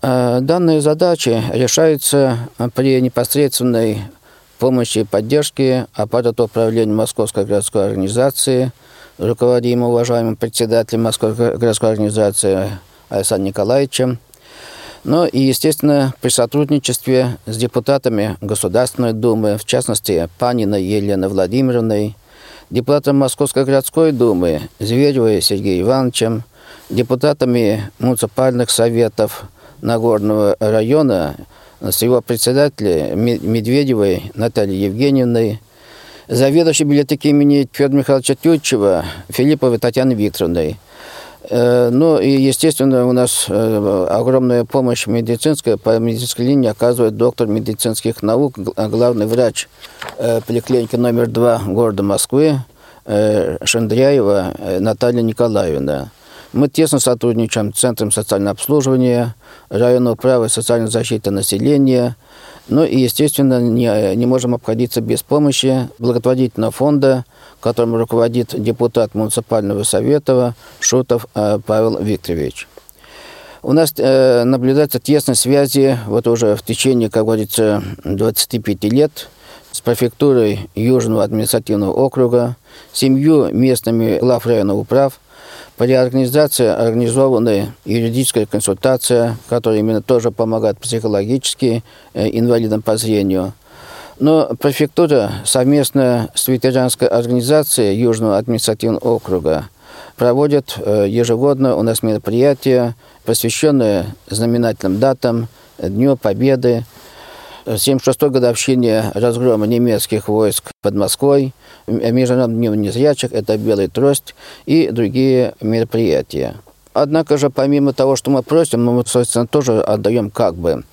А, данные задачи решаются при непосредственной помощи и поддержки аппарата управления Московской городской организации, руководимого уважаемым председателем Московской городской организации Александром Николаевичем, но и, естественно, при сотрудничестве с депутатами Государственной Думы, в частности, Паниной Еленой Владимировной, депутатом Московской городской думы Зверевой Сергеем Ивановичем, депутатами муниципальных советов Нагорного района с его председателя Медведевой Натальей Евгеньевной, заведующей библиотеки имени Федора Михайловича Тютчева Филипповой Татьяны Викторовной. Э, ну и, естественно, у нас э, огромная помощь медицинская, по медицинской линии оказывает доктор медицинских наук, главный врач э, поликлиники номер два города Москвы Шандряева Наталья Николаевна. Мы тесно сотрудничаем с Центром социального обслуживания, районного права и социальной защиты населения. Ну и, естественно, не, не можем обходиться без помощи благотворительного фонда, которым руководит депутат муниципального совета Шутов э, Павел Викторович. У нас э, наблюдается тесные связи вот уже в течение, как говорится, 25 лет с префектурой Южного административного округа, семью местными глав районных управ – при организации организованы юридическая консультация, которая именно тоже помогает психологически э, инвалидам по зрению. Но префектура совместно с ветеранской организацией Южного административного округа проводит э, ежегодно у нас мероприятия, посвященные знаменательным датам, Дню Победы, 76-й годовщине разгрома немецких войск под Москвой, Международным днем незрячих, это «Белый трость» и другие мероприятия. Однако же, помимо того, что мы просим, мы, собственно, тоже отдаем как бы.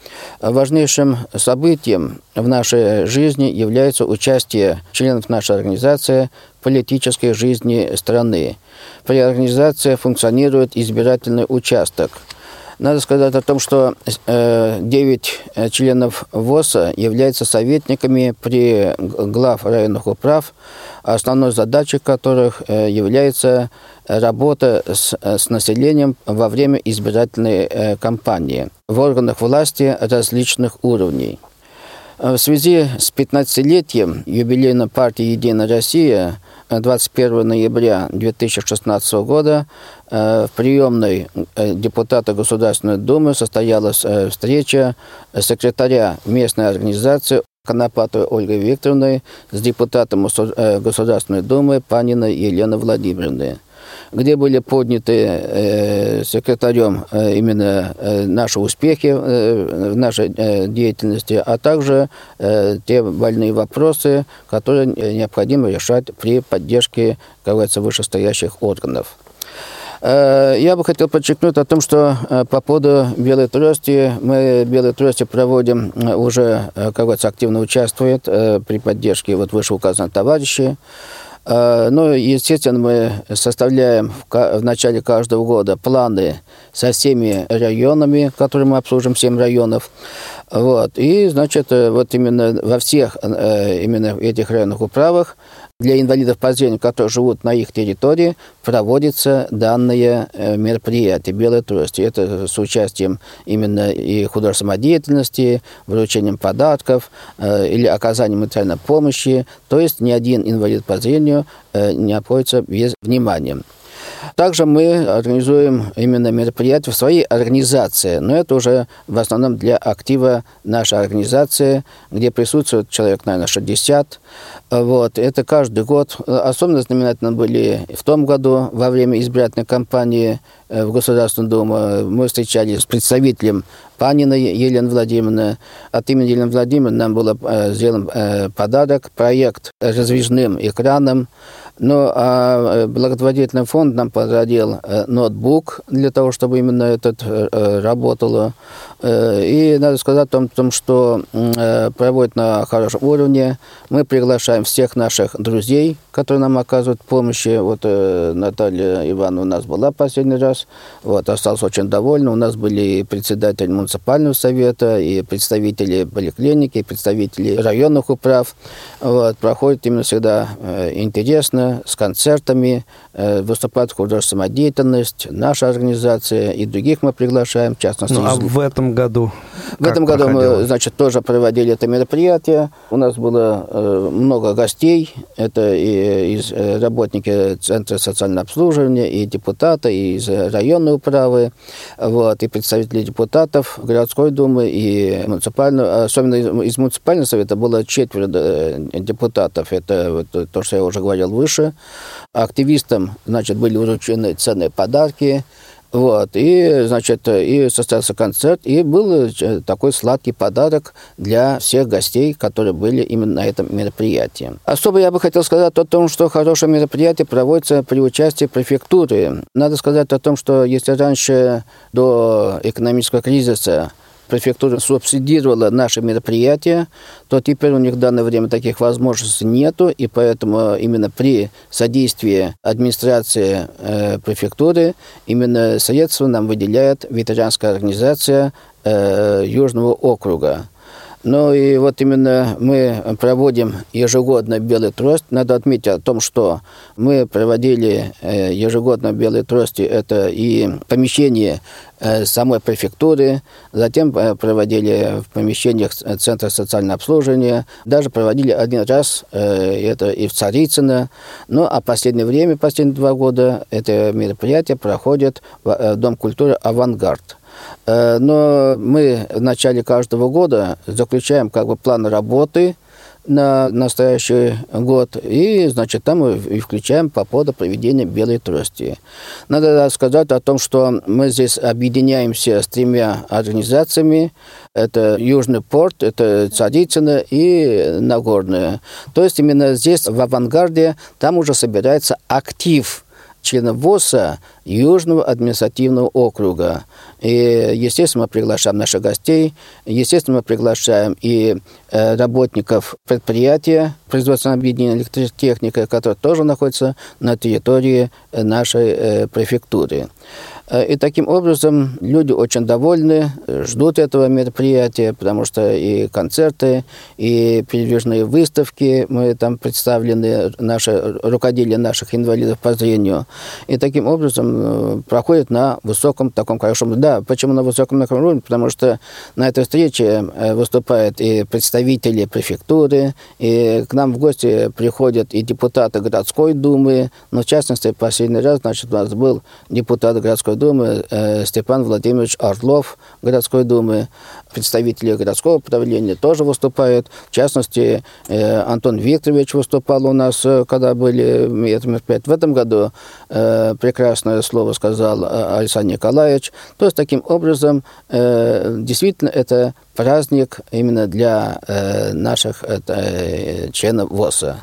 Важнейшим событием в нашей жизни является участие членов нашей организации в политической жизни страны. При организации функционирует избирательный участок – надо сказать о том, что 9 э, членов ВОСа являются советниками при глав районных управ, основной задачей которых э, является работа с, с населением во время избирательной э, кампании в органах власти различных уровней. В связи с 15-летием юбилейной партии «Единая Россия» 21 ноября 2016 года э, в приемной э, депутата Государственной Думы состоялась э, встреча секретаря местной организации Конопатовой Ольгой Викторовной с депутатом Государственной Думы Паниной Еленой Владимировной где были подняты э, секретарем э, именно э, наши успехи э, в нашей э, деятельности, а также э, те больные вопросы, которые необходимо решать при поддержке, как говорится, вышестоящих органов. Э, я бы хотел подчеркнуть о том, что э, по поводу белой трости, мы белой трости проводим уже, как говорится, активно участвует при поддержке вот вышеуказанных товарищей. Э, ну, естественно, мы составляем в начале каждого года планы со всеми районами, которые мы обслужим, 7 районов. Вот. И, значит, э, вот именно во всех э, именно этих районных управах для инвалидов по зрению, которые живут на их территории, проводится данное э, мероприятие «Белая трость». Это с участием именно и художественной деятельности, вручением подарков э, или оказанием материальной помощи. То есть ни один инвалид по зрению э, не обходится без внимания. Также мы организуем именно мероприятия в своей организации, но это уже в основном для актива нашей организации, где присутствует человек, наверное, 60. Вот. Это каждый год. Особенно знаменательно были в том году во время избирательной кампании э, в Государственную Думу. Мы встречались с представителем Панина Елены Владимировны. От имени Елены Владимировны нам был э, сделан э, подарок, проект раздвижным экраном, ну, а э, благотворительный фонд нам подарил э, ноутбук для того, чтобы именно этот э, работало. И надо сказать о том, что проводит на хорошем уровне. Мы приглашаем всех наших друзей, которые нам оказывают помощь. Вот Наталья Ивановна у нас была последний раз, вот, осталась очень довольна. У нас были председатель муниципального совета, и представители поликлиники, и представители районных управ. Вот, проходит именно всегда интересно с концертами, э, выступает художественная деятельность, наша организация и других мы приглашаем, в частности. Ну, а в этом году? В этом году проходило? мы, значит, тоже проводили это мероприятие. У нас было э, много гостей. Это и из э, работники Центра социального обслуживания, и депутаты, и из районной управы, вот, и представители депутатов городской думы, и муниципального, особенно из муниципального совета было четверо депутатов. Это вот, то, что я уже говорил выше. Активистам, значит, были вручены ценные подарки. Вот, и, значит, и состоялся концерт, и был э, такой сладкий подарок для всех гостей, которые были именно на этом мероприятии. Особо я бы хотел сказать о том, что хорошее мероприятие проводится при участии префектуры. Надо сказать о том, что если раньше до экономического кризиса префектура субсидировала наши мероприятия, то теперь у них в данное время таких возможностей нету, и поэтому именно при содействии администрации э, префектуры именно средства нам выделяет ветеранская организация э, Южного округа. Ну и вот именно мы проводим ежегодно «Белый трость». Надо отметить о том, что мы проводили э, ежегодно «Белый трость» это и помещение э, самой префектуры, затем э, проводили в помещениях Центра социального обслуживания, даже проводили один раз, это и в Царицыно. Ну, а последнее время, последние два года, это мероприятие проходит в Дом культуры «Авангард». Э, но мы в начале каждого года заключаем как бы план работы на настоящий год, и, значит, там мы и включаем по поводу проведения белой трости. Надо сказать о том, что мы здесь объединяемся с тремя организациями. Это Южный порт, это Царицыно и Нагорное. То есть именно здесь, в авангарде, там уже собирается актив членов ВОЗа Южного административного округа. И, естественно, мы приглашаем наших гостей, естественно, мы приглашаем и э, работников предприятия производственного объединения электротехника, которое тоже находится на территории э, нашей э, префектуры. Э, и таким образом люди очень довольны, ждут этого мероприятия, потому что и концерты, и передвижные выставки, мы там представлены, наши, рукоделие наших инвалидов по зрению. И таким образом э, проходит на высоком таком хорошем... Да, почему на высоком таком уровне? Потому что на этой встрече э, выступают и представители префектуры, и к нам в гости приходят и депутаты городской думы, но в частности, последний раз, значит, у нас был депутат городской городской думы э, Степан Владимирович Орлов городской думы, представители городского управления тоже выступают. В частности, э, Антон Викторович выступал у нас, э, когда были это мероприятия. В этом году прекрасное слово сказал Александр Николаевич. То есть, таким образом, действительно, это праздник именно для наших членов ВОСа.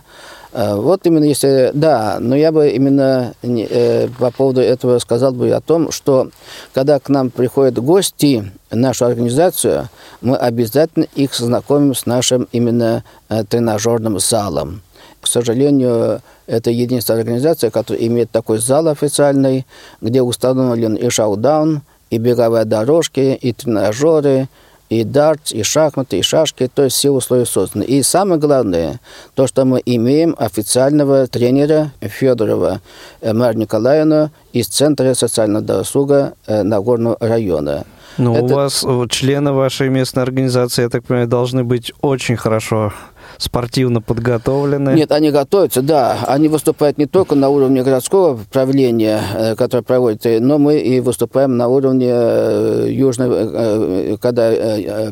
Э, вот именно если... Да, но я бы именно э, по поводу этого сказал бы о том, что когда к нам приходят гости в нашу организацию, мы обязательно их знакомим с нашим именно э, тренажерным залом. К сожалению, это единственная организация, которая имеет такой зал официальный, где установлен и шоу-даун, и беговые дорожки, и тренажеры, и дартс, и шахматы, и шашки, то есть все условия созданы. И самое главное, то, что мы имеем официального тренера Федорова Марию Николаевну из Центра социального досуга Нагорного района. Ну, Это... у вас члены вашей местной организации, я так понимаю, должны быть очень хорошо спортивно подготовлены? Нет, они готовятся, да. Они выступают не только на уровне городского правления, э, которое проводит, но мы и выступаем на уровне э, южной, э, когда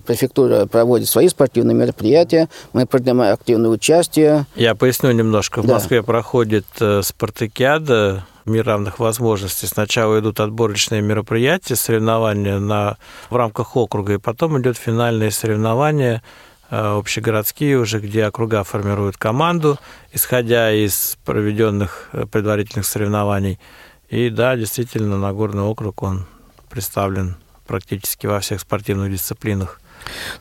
префектура проводит свои спортивные мероприятия, мы принимаем активное участие. Я поясню немножко. В да. Москве проходит спартакиада мир равных возможностей. Сначала идут отборочные мероприятия, соревнования на, в рамках округа, и потом идет финальные соревнования Э, общегородские уже, где округа формируют команду, исходя из проведенных э, предварительных соревнований. И да, действительно, Нагорный округ, он представлен практически во всех спортивных дисциплинах.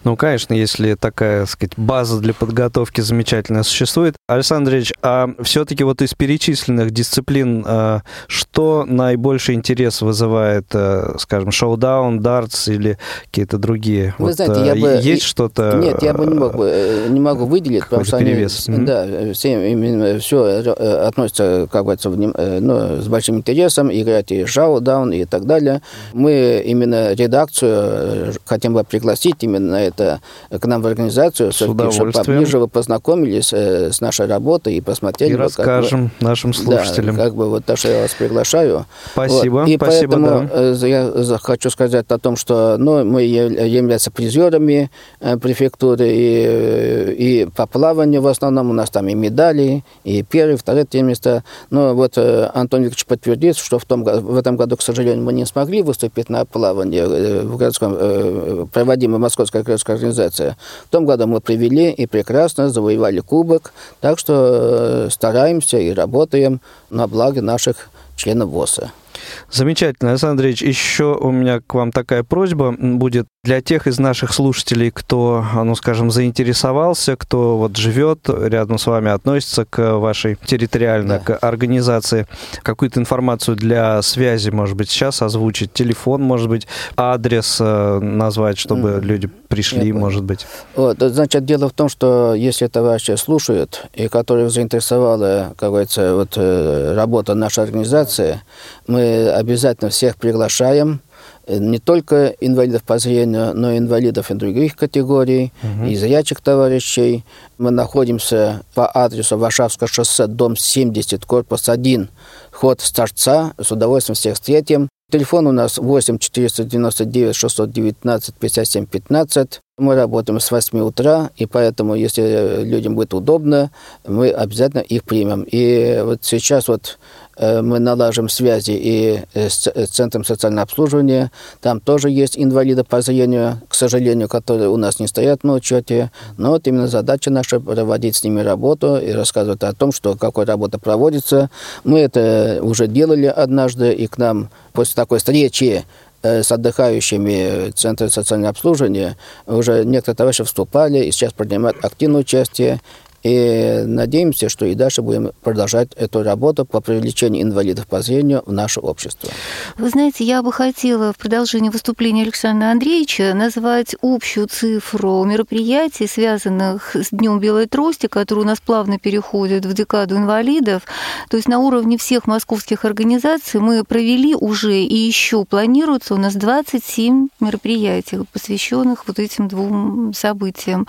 Ну, конечно, если такая, так сказать, база для подготовки замечательная существует. Александр Ильич, а все-таки вот из перечисленных дисциплин, а, что наибольший интерес вызывает, а, скажем, шоу-даун, дартс или какие-то другие? Вы вот, знаете, я а, бы... Есть что-то... Нет, я бы не могу, э, не могу выделить, потому что перевес. они... Да, все, именно все э, относится, как говорится, э, ну, с большим интересом, играть и шоу-даун и так далее. Мы именно редакцию хотим бы пригласить именно это к нам в организацию, чтобы поближе вы познакомились э, с нашей работой и посмотрели. И вот, расскажем бы, нашим слушателям. Да, как бы вот то, что я вас приглашаю. Спасибо. Вот. И спасибо, поэтому да. Э, я хочу сказать о том, что ну, мы являемся призерами э, префектуры и, и по плаванию в основном у нас там и медали, и первые, вторые те места. Но вот Антон Викторович подтвердит, что в, том, в этом году, к сожалению, мы не смогли выступить на плавании в городском, проводимом крестная организация. В том году мы привели и прекрасно завоевали кубок, так что э, стараемся и работаем на благо наших членов ВОСа. Замечательно, Александр Андреевич. Еще у меня к вам такая просьба будет для тех из наших слушателей, кто, ну, скажем, заинтересовался, кто вот живет рядом с вами, относится к вашей территориальной да. к организации, какую-то информацию для связи, может быть, сейчас озвучить, телефон, может быть, адрес э, назвать, чтобы mm. люди пришли, может быть. Вот, значит, дело в том, что если товарищи слушают, и которых заинтересовала, как говорится, вот, э, работа нашей организации, мы обязательно всех приглашаем, э, не только инвалидов по зрению, но и инвалидов и других категорий, угу. и зрячих товарищей. Мы находимся по адресу Варшавское шоссе, дом 70, корпус 1, ход с торца. С удовольствием всех встретим. Телефон у нас 8 499 619 57 15. Мы работаем с 8 утра, и поэтому, если людям будет удобно, мы обязательно их примем. И вот сейчас вот мы налажим связи и э, с Центром социального обслуживания. Там тоже есть инвалиды по зрению, к сожалению, которые у нас не стоят на учете. Но вот именно задача наша проводить с ними работу и рассказывать о том, что какой работа проводится. Мы это уже делали однажды, и к нам после такой встречи э, с отдыхающими Центра социального обслуживания уже некоторые товарищи вступали и сейчас принимают активное участие. И надеемся, что и дальше будем продолжать эту работу по привлечению инвалидов по зрению в наше общество. Вы знаете, я бы хотела в продолжении выступления Александра Андреевича назвать общую цифру мероприятий, связанных с Днем Белой Трости, который у нас плавно переходит в декаду инвалидов. То есть на уровне всех московских организаций мы провели уже и еще планируется у нас 27 мероприятий, посвященных вот этим двум событиям.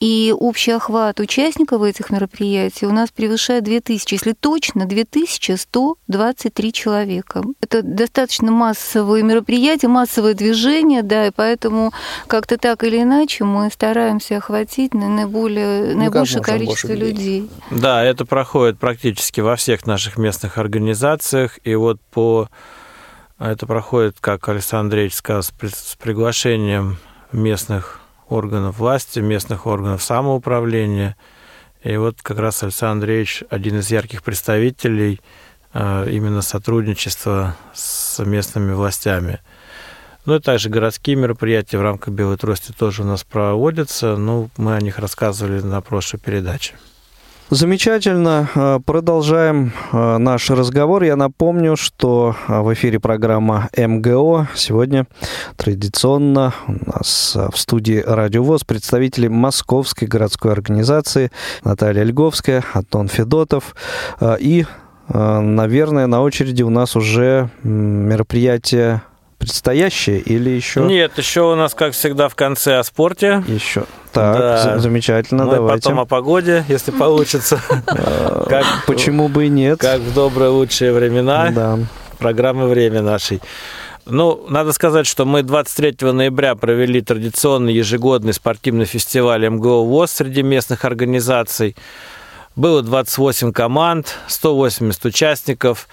И общий охват участников участников этих мероприятий у нас превышает 2000, если точно, 2123 человека. Это достаточно массовые мероприятия, массовое движение, да, и поэтому как-то так или иначе мы стараемся охватить наиболее, ну, наибольшее количество людей. людей. Да, это проходит практически во всех наших местных организациях, и вот по это проходит, как Александр Андреевич сказал, с приглашением местных органов власти, местных органов самоуправления – и вот как раз Александр Андреевич один из ярких представителей э, именно сотрудничества с местными властями. Ну и также городские мероприятия в рамках Белой трости тоже у нас проводятся. Ну, мы о них рассказывали на прошлой передаче. Замечательно. Э, продолжаем э, наш разговор. Я напомню, что э, в эфире программа МГО. Сегодня традиционно у нас в студии Радио ВОЗ представители Московской городской организации Наталья Льговская, Антон Федотов и Наверное, на очереди у нас уже мероприятие предстоящее или еще? Нет, еще у нас, как всегда, в конце о спорте. Еще. Так, да. замечательно, Мы давайте. потом о погоде, если получится. как, Почему бы и нет? Как в добрые лучшие времена. Да. Программы «Время» нашей. Ну, надо сказать, что мы 23 ноября провели традиционный ежегодный спортивный фестиваль МГО ВОЗ среди местных организаций. Было 28 команд, 180 участников.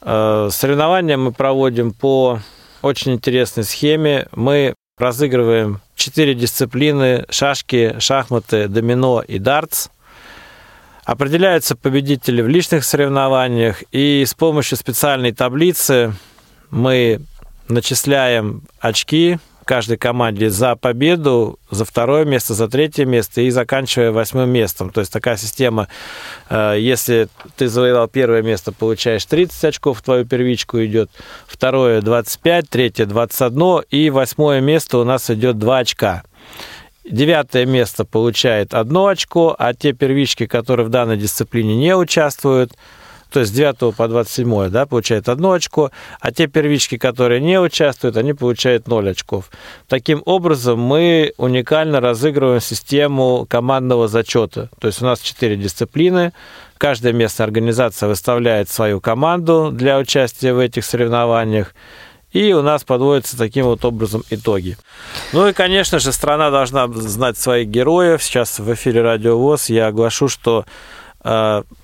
Э, соревнования мы проводим по очень интересной схеме. Мы разыгрываем четыре дисциплины – шашки, шахматы, домино и дартс. Определяются победители в личных соревнованиях, и с помощью специальной таблицы мы начисляем очки каждой команде за победу, за второе место, за третье место и заканчивая восьмым местом. То есть такая система, э, если ты завоевал первое место, получаешь 30 очков, в твою первичку идет, второе 25, третье 21 и восьмое место у нас идет 2 очка. Девятое место получает одно очко, а те первички, которые в данной дисциплине не участвуют, то есть с 9 по 27, да, получает одно очко, а те первички, которые не участвуют, они получают 0 очков. Таким образом, мы уникально разыгрываем систему командного зачета. То есть у нас 4 дисциплины, каждая местная организация выставляет свою команду для участия в этих соревнованиях, и у нас подводятся таким вот образом итоги. Ну и, конечно же, страна должна знать своих героев. Сейчас в эфире Радио ВОЗ я оглашу, что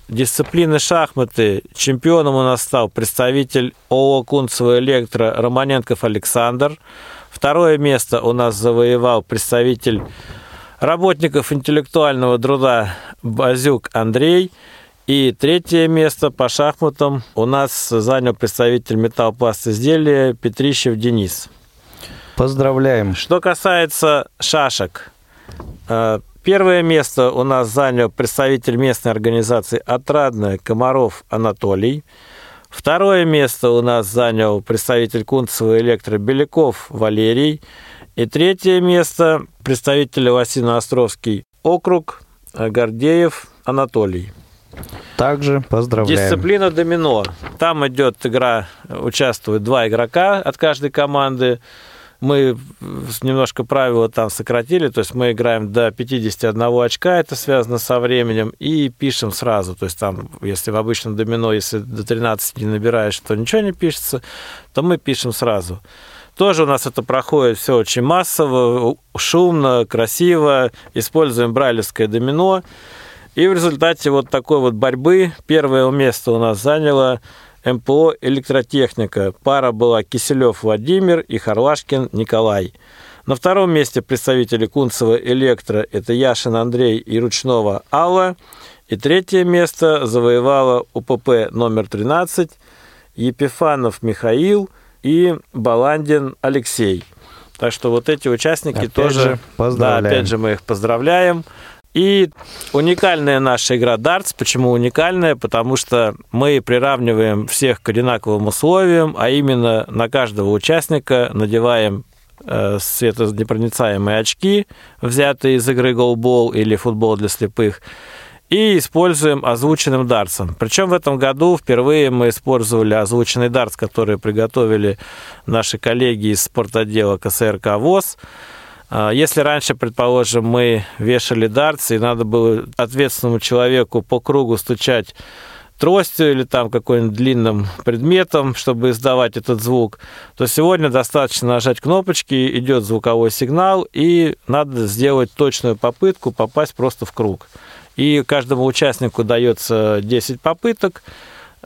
дисциплины шахматы чемпионом у нас стал представитель ООО «Кунцево Электро» Романенков Александр. Второе место у нас завоевал представитель работников интеллектуального труда Базюк Андрей. И третье место по шахматам у нас занял представитель металлопласт изделия Петрищев Денис. Поздравляем. Что касается шашек, э, Первое место у нас занял представитель местной организации «Отрадная» Комаров Анатолий. Второе место у нас занял представитель Кунцева электро Беляков Валерий. И третье место представитель Лосино-Островский округ Гордеев Анатолий. Также поздравляем. Дисциплина домино. Там идет игра, участвуют два игрока от каждой команды мы немножко правила там сократили, то есть мы играем до 51 очка, это связано со временем, и пишем сразу. То есть там, если в обычном домино, если до 13 не набираешь, то ничего не пишется, то мы пишем сразу. Тоже у нас это проходит все очень массово, шумно, красиво, используем брайлевское домино. И в результате вот такой вот борьбы первое место у нас заняло МПО «Электротехника». Пара была Киселев Владимир и Харлашкин Николай. На втором месте представители Кунцева «Электро» – это Яшин Андрей и Ручнова Алла. И третье место завоевала УПП номер 13 Епифанов Михаил и Баландин Алексей. Так что вот эти участники опять тоже... Же поздравляем. Да, опять же мы их поздравляем. И уникальная наша игра Darts. Почему уникальная? Потому что мы приравниваем всех к одинаковым условиям, а именно на каждого участника надеваем э, светонепроницаемые очки, взятые из игры голбол или футбол для слепых, и используем озвученным дартсом. Причем в этом году впервые мы использовали озвученный дартс, который приготовили наши коллеги из спортотдела КСРК ВОЗ. А, если раньше, предположим, мы вешали дартс, и надо было ответственному человеку по кругу стучать тростью или там каким-нибудь длинным предметом, чтобы издавать этот звук, то сегодня достаточно нажать кнопочки, идет звуковой сигнал, и надо сделать точную попытку попасть просто в круг. И каждому участнику дается 10 попыток,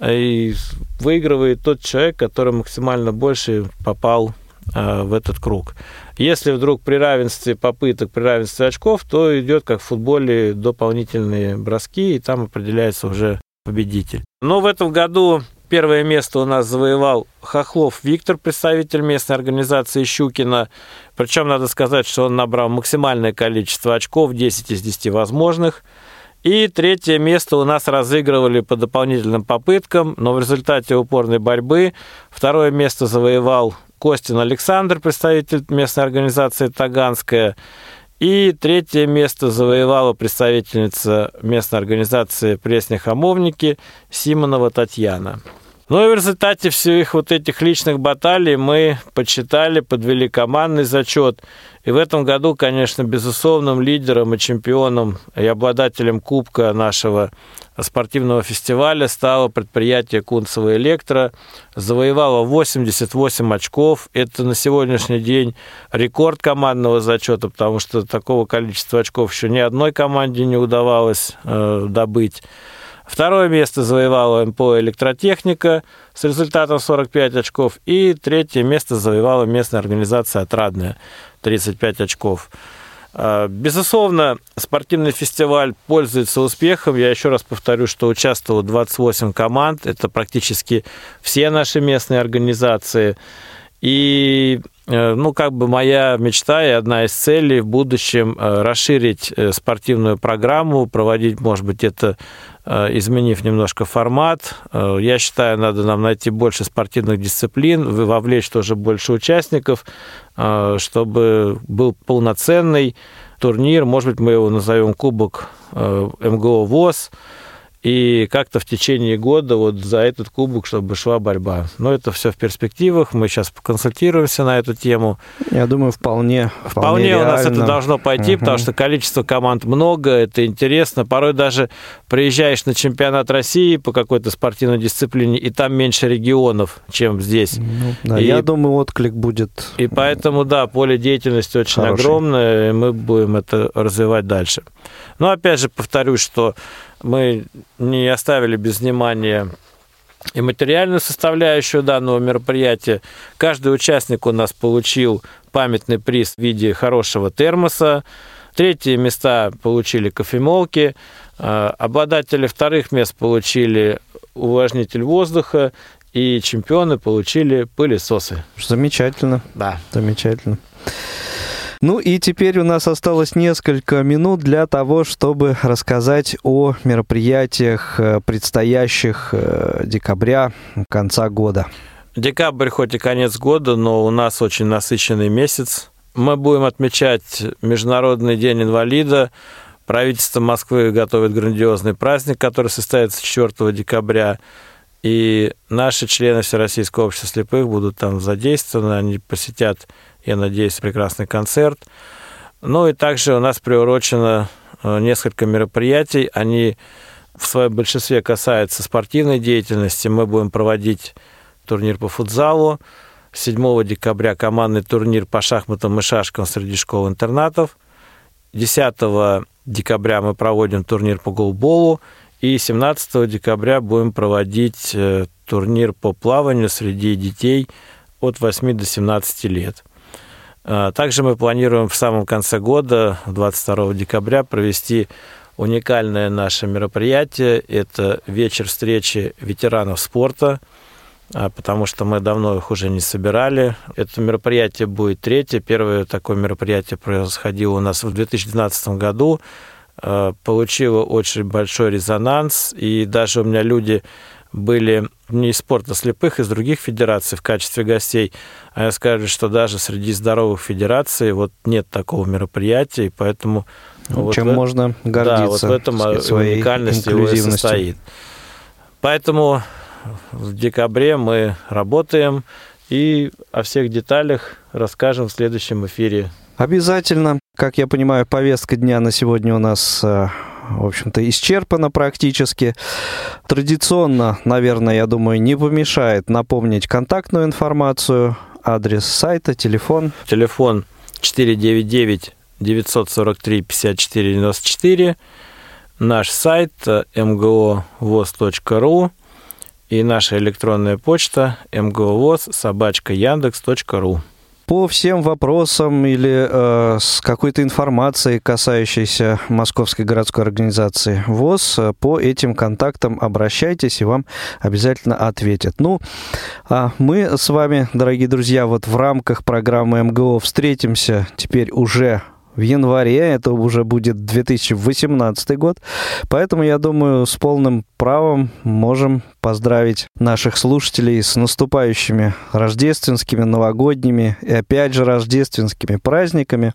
и выигрывает тот человек, который максимально больше попал а, в этот круг. Если вдруг при равенстве попыток, при равенстве очков, то идет, как в футболе, дополнительные броски, и там определяется уже победитель. Но в этом году первое место у нас завоевал Хохлов Виктор, представитель местной организации Щукина. Причем надо сказать, что он набрал максимальное количество очков, 10 из 10 возможных. И третье место у нас разыгрывали по дополнительным попыткам, но в результате упорной борьбы второе место завоевал Костин Александр, представитель местной организации «Таганская», и третье место завоевала представительница местной организации «Пресни-хамовники» Симонова Татьяна. Ну и в результате всех вот этих личных баталий мы подсчитали, подвели командный зачет. И в этом году, конечно, безусловным лидером и чемпионом и обладателем кубка нашего спортивного фестиваля стало предприятие Кунцево Электро. Завоевало 88 очков. Это на сегодняшний день рекорд командного зачета, потому что такого количества очков еще ни одной команде не удавалось э, добыть. Второе место завоевала МПО «Электротехника» с результатом 45 очков. И третье место завоевала местная организация «Отрадная» 35 очков. А, безусловно, спортивный фестиваль пользуется успехом. Я еще раз повторю, что участвовало 28 команд. Это практически все наши местные организации. И ну, как бы моя мечта и одна из целей в будущем э, расширить э, спортивную программу, проводить, может быть, это изменив немножко формат. Я считаю, надо нам найти больше спортивных дисциплин, вовлечь тоже больше участников, чтобы был полноценный турнир, может быть, мы его назовем Кубок МГО ВОЗ, и как-то в течение года вот за этот кубок, чтобы шла борьба. Но это все в перспективах, мы сейчас поконсультируемся на эту тему. Я думаю, вполне Вполне, вполне у нас это должно пойти, угу. потому что количество команд много, это интересно. Порой даже приезжаешь на чемпионат России по какой-то спортивной дисциплине, и там меньше регионов, чем здесь. Ну, да, и, я думаю, отклик будет И поэтому, да, поле деятельности очень хороший. огромное, и мы будем это развивать дальше. Но опять же повторюсь, что мы не оставили без внимания и материальную составляющую данного мероприятия. Каждый участник у нас получил памятный приз в виде хорошего термоса. Третьи места получили кофемолки. А, обладатели вторых мест получили увлажнитель воздуха. И чемпионы получили пылесосы. Замечательно. Да. Замечательно. Ну и теперь у нас осталось несколько минут для того, чтобы рассказать о мероприятиях э, предстоящих э, декабря, конца года. Декабрь хоть и конец года, но у нас очень насыщенный месяц. Мы будем отмечать Международный день инвалида. Правительство Москвы готовит грандиозный праздник, который состоится 4 декабря. И наши члены Всероссийского общества слепых будут там задействованы, они посетят я надеюсь, прекрасный концерт. Ну и также у нас приурочено э, несколько мероприятий. Они в своем большинстве касаются спортивной деятельности. Мы будем проводить турнир по футзалу. 7 декабря командный турнир по шахматам и шашкам среди школ-интернатов. 10 декабря мы проводим турнир по голболу. И 17 декабря будем проводить э, турнир по плаванию среди детей от 8 до 17 лет. А, также мы планируем в самом конце года, 22 декабря, провести уникальное наше мероприятие. Это вечер встречи ветеранов спорта, а, потому что мы давно их уже не собирали. Это мероприятие будет третье. Первое такое мероприятие происходило у нас в 2012 году. А, получило очень большой резонанс, и даже у меня люди были не из спорта слепых, из других федераций в качестве гостей, а я скажу, что даже среди здоровых федераций вот нет такого мероприятия, и поэтому... Ну, вот чем в, можно гордиться. Да, вот в этом сказать, уникальность его и состоит. Поэтому в декабре мы работаем и о всех деталях расскажем в следующем эфире. Обязательно. Как я понимаю, повестка дня на сегодня у нас э, в общем-то, исчерпано практически. Традиционно, наверное, я думаю, не помешает напомнить контактную информацию, адрес сайта, телефон. Телефон 499 943 54 94, наш сайт mgovoz.ru и наша электронная почта mgovoz собачка яндекс.ру по всем вопросам или э, с какой-то информацией, касающейся Московской городской организации ВОЗ, э, по этим контактам обращайтесь, и вам обязательно ответят. Ну, а мы с вами, дорогие друзья, вот в рамках программы МГО встретимся теперь уже в январе, это уже будет 2018 год. Поэтому, я думаю, с полным правом можем поздравить наших слушателей с наступающими рождественскими, новогодними и опять же рождественскими праздниками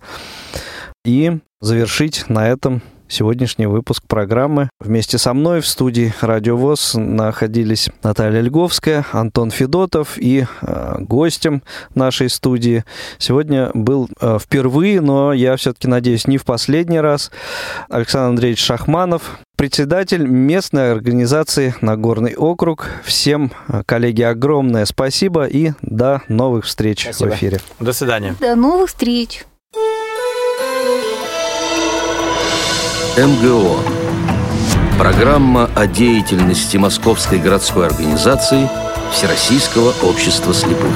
и завершить на этом сегодняшний выпуск программы. Вместе со мной в студии Радио ВОЗ находились Наталья Льговская, Антон Федотов и э, гостем нашей студии сегодня был э, впервые, но я все-таки надеюсь, не в последний раз, Александр Андреевич Шахманов, председатель местной организации Нагорный округ. Всем, э, коллеги, огромное спасибо и до новых встреч спасибо. в эфире. До свидания. До новых встреч. МГО. Программа о деятельности Московской городской организации Всероссийского общества слепых.